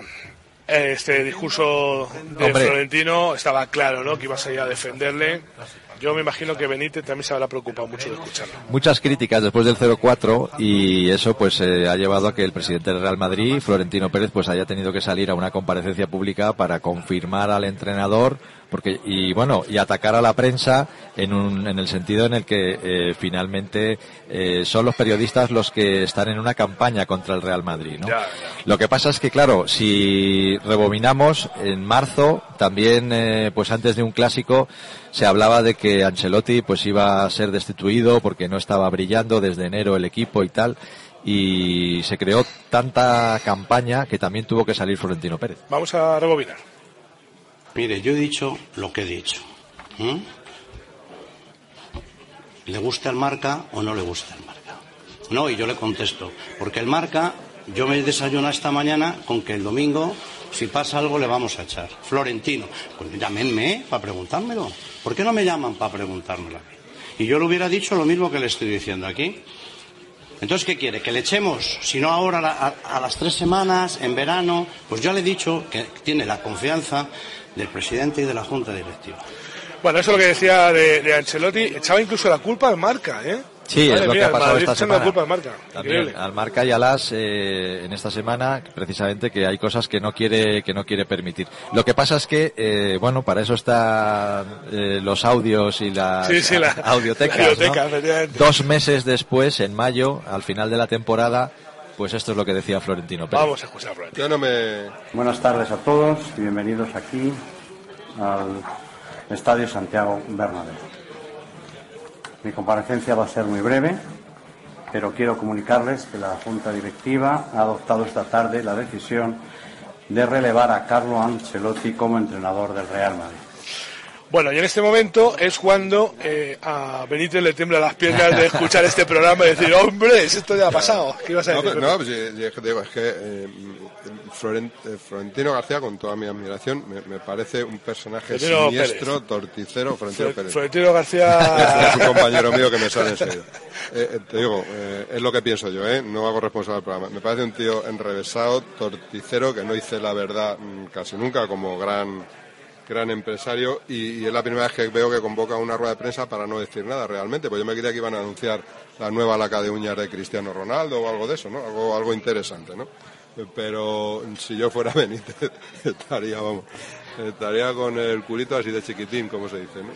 Speaker 1: este discurso de Florentino estaba claro, ¿no? Que iba a ir a defenderle yo me imagino que Benítez también se habrá preocupado mucho de escucharlo.
Speaker 5: Muchas críticas después del 0-4 y eso pues eh, ha llevado a que el presidente del Real Madrid, Florentino Pérez, pues haya tenido que salir a una comparecencia pública para confirmar al entrenador porque y bueno y atacar a la prensa en, un, en el sentido en el que eh, finalmente eh, son los periodistas los que están en una campaña contra el Real Madrid ¿no? lo que pasa es que claro si rebobinamos en marzo también eh, pues antes de un clásico se hablaba de que Ancelotti pues iba a ser destituido porque no estaba brillando desde enero el equipo y tal y se creó tanta campaña que también tuvo que salir Florentino Pérez.
Speaker 1: Vamos a rebobinar.
Speaker 10: Mire, yo he dicho lo que he dicho. ¿Le gusta el marca o no le gusta el marca? No, y yo le contesto, porque el marca, yo me desayuno esta mañana con que el domingo, si pasa algo, le vamos a echar. Florentino, pues llámenme para preguntármelo. ¿Por qué no me llaman para preguntármelo? Y yo le hubiera dicho lo mismo que le estoy diciendo aquí. Entonces, ¿qué quiere? ¿Que le echemos? Si no ahora a, a, las tres semanas, en verano, pues yo le he dicho que tiene la confianza del presidente y de la Junta Directiva.
Speaker 1: Bueno, eso es lo que decía de, Ancelotti. Echaba incluso la culpa al marca, ¿eh?
Speaker 5: Sí, es lo que ha pasado esta semana.
Speaker 1: La culpa al marca.
Speaker 5: al marca y a las eh, en esta semana, precisamente, que hay cosas que no quiere que no quiere permitir. Lo que pasa es que, eh, bueno, para eso están eh, los audios y las (laughs) audiotecas. Dos meses después, en mayo, al final de la temporada, pues esto es lo que decía Florentino
Speaker 1: Vamos a escuchar Florentino.
Speaker 3: no me...
Speaker 10: Buenas tardes a todos y bienvenidos aquí al Estadio Santiago Bernabéu. Mi comparecencia va a ser muy breve, pero quiero comunicarles que la Junta Directiva ha adoptado esta tarde la decisión de relevar a Carlo Ancelotti como entrenador del Real Madrid.
Speaker 1: Bueno, y en este momento es cuando eh, a Benítez le tiembla las piernas de escuchar este programa y decir, hombre, esto ya ha pasado. ¿Qué ibas a decir?
Speaker 3: No, pues, digo, es que eh, Florentino García, con toda mi admiración, me, parece un personaje siniestro, torticero, Florentino Pérez.
Speaker 1: Florentino García... (laughs)
Speaker 3: es un compañero mío que me sale en serio. te digo, es lo que pienso yo, ¿eh? No hago responsable del programa. Me parece un tío enrevesado, torticero, que no dice la verdad mm, casi nunca como gran gran empresario y, es la primera vez que veo que convoca una rueda de prensa para no decir nada realmente, pues yo me creía que iban a anunciar la nueva laca de uñas de Cristiano Ronaldo o algo de eso, ¿no? Algo, algo interesante, ¿no? Pero si yo fuera (laughs) Benítez estaría, vamos, Estaría con el culito así de chiquitín, como se dice, ¿no?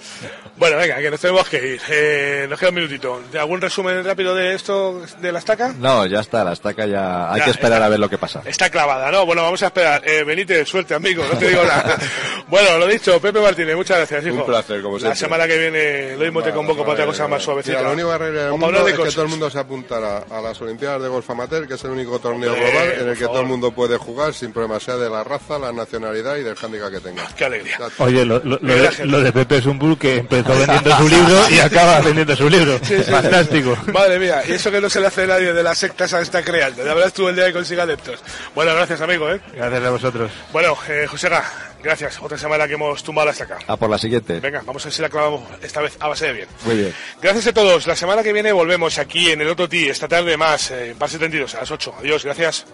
Speaker 1: Bueno, venga, que nos tenemos que ir. Eh, nos queda un minutito. ¿Algún resumen rápido de esto, de la estaca?
Speaker 5: No, ya está, la estaca ya... Hay que esperar a ver lo que pasa.
Speaker 1: Está clavada, ¿no? Bueno, vamos a esperar. Eh, Benítez, suerte, amigo, no te digo nada. (laughs) bueno, lo dicho, Pepe Martínez, muchas gracias, hijo.
Speaker 3: Un placer, como siempre.
Speaker 1: La semana que viene, lo mismo te convoco para otra cosa más suavecita.
Speaker 3: la única regla del mundo es que todo el mundo se apuntará a las Olimpiadas de Golf Amateur, que es el único torneo global en el que todo el mundo puede jugar sin problema, sea de la raza, la nacionalidad y del handicap que tenga.
Speaker 1: Qué alegría.
Speaker 4: Oye, lo, de, Pepe es un bull que empezó (laughs) vendiendo su libro y acaba vendiendo su libro. Fantástico.
Speaker 1: Madre mía, y eso que no se le hace a nadie de las sectas a esta creando. Ya verás tú el día que consiga adeptos. Bueno, gracias, amigo. ¿eh?
Speaker 4: Gracias a vosotros.
Speaker 1: Bueno, eh, José Gá, gracias. Otra semana que hemos tumbado hasta acá.
Speaker 5: A por la siguiente.
Speaker 1: Venga, vamos a ver si la clavamos esta vez a base de bien.
Speaker 5: Muy bien.
Speaker 1: Gracias a todos. La semana que viene volvemos aquí en el otro TI, esta tarde más, eh, en Par 72, a las 8. Adiós, gracias.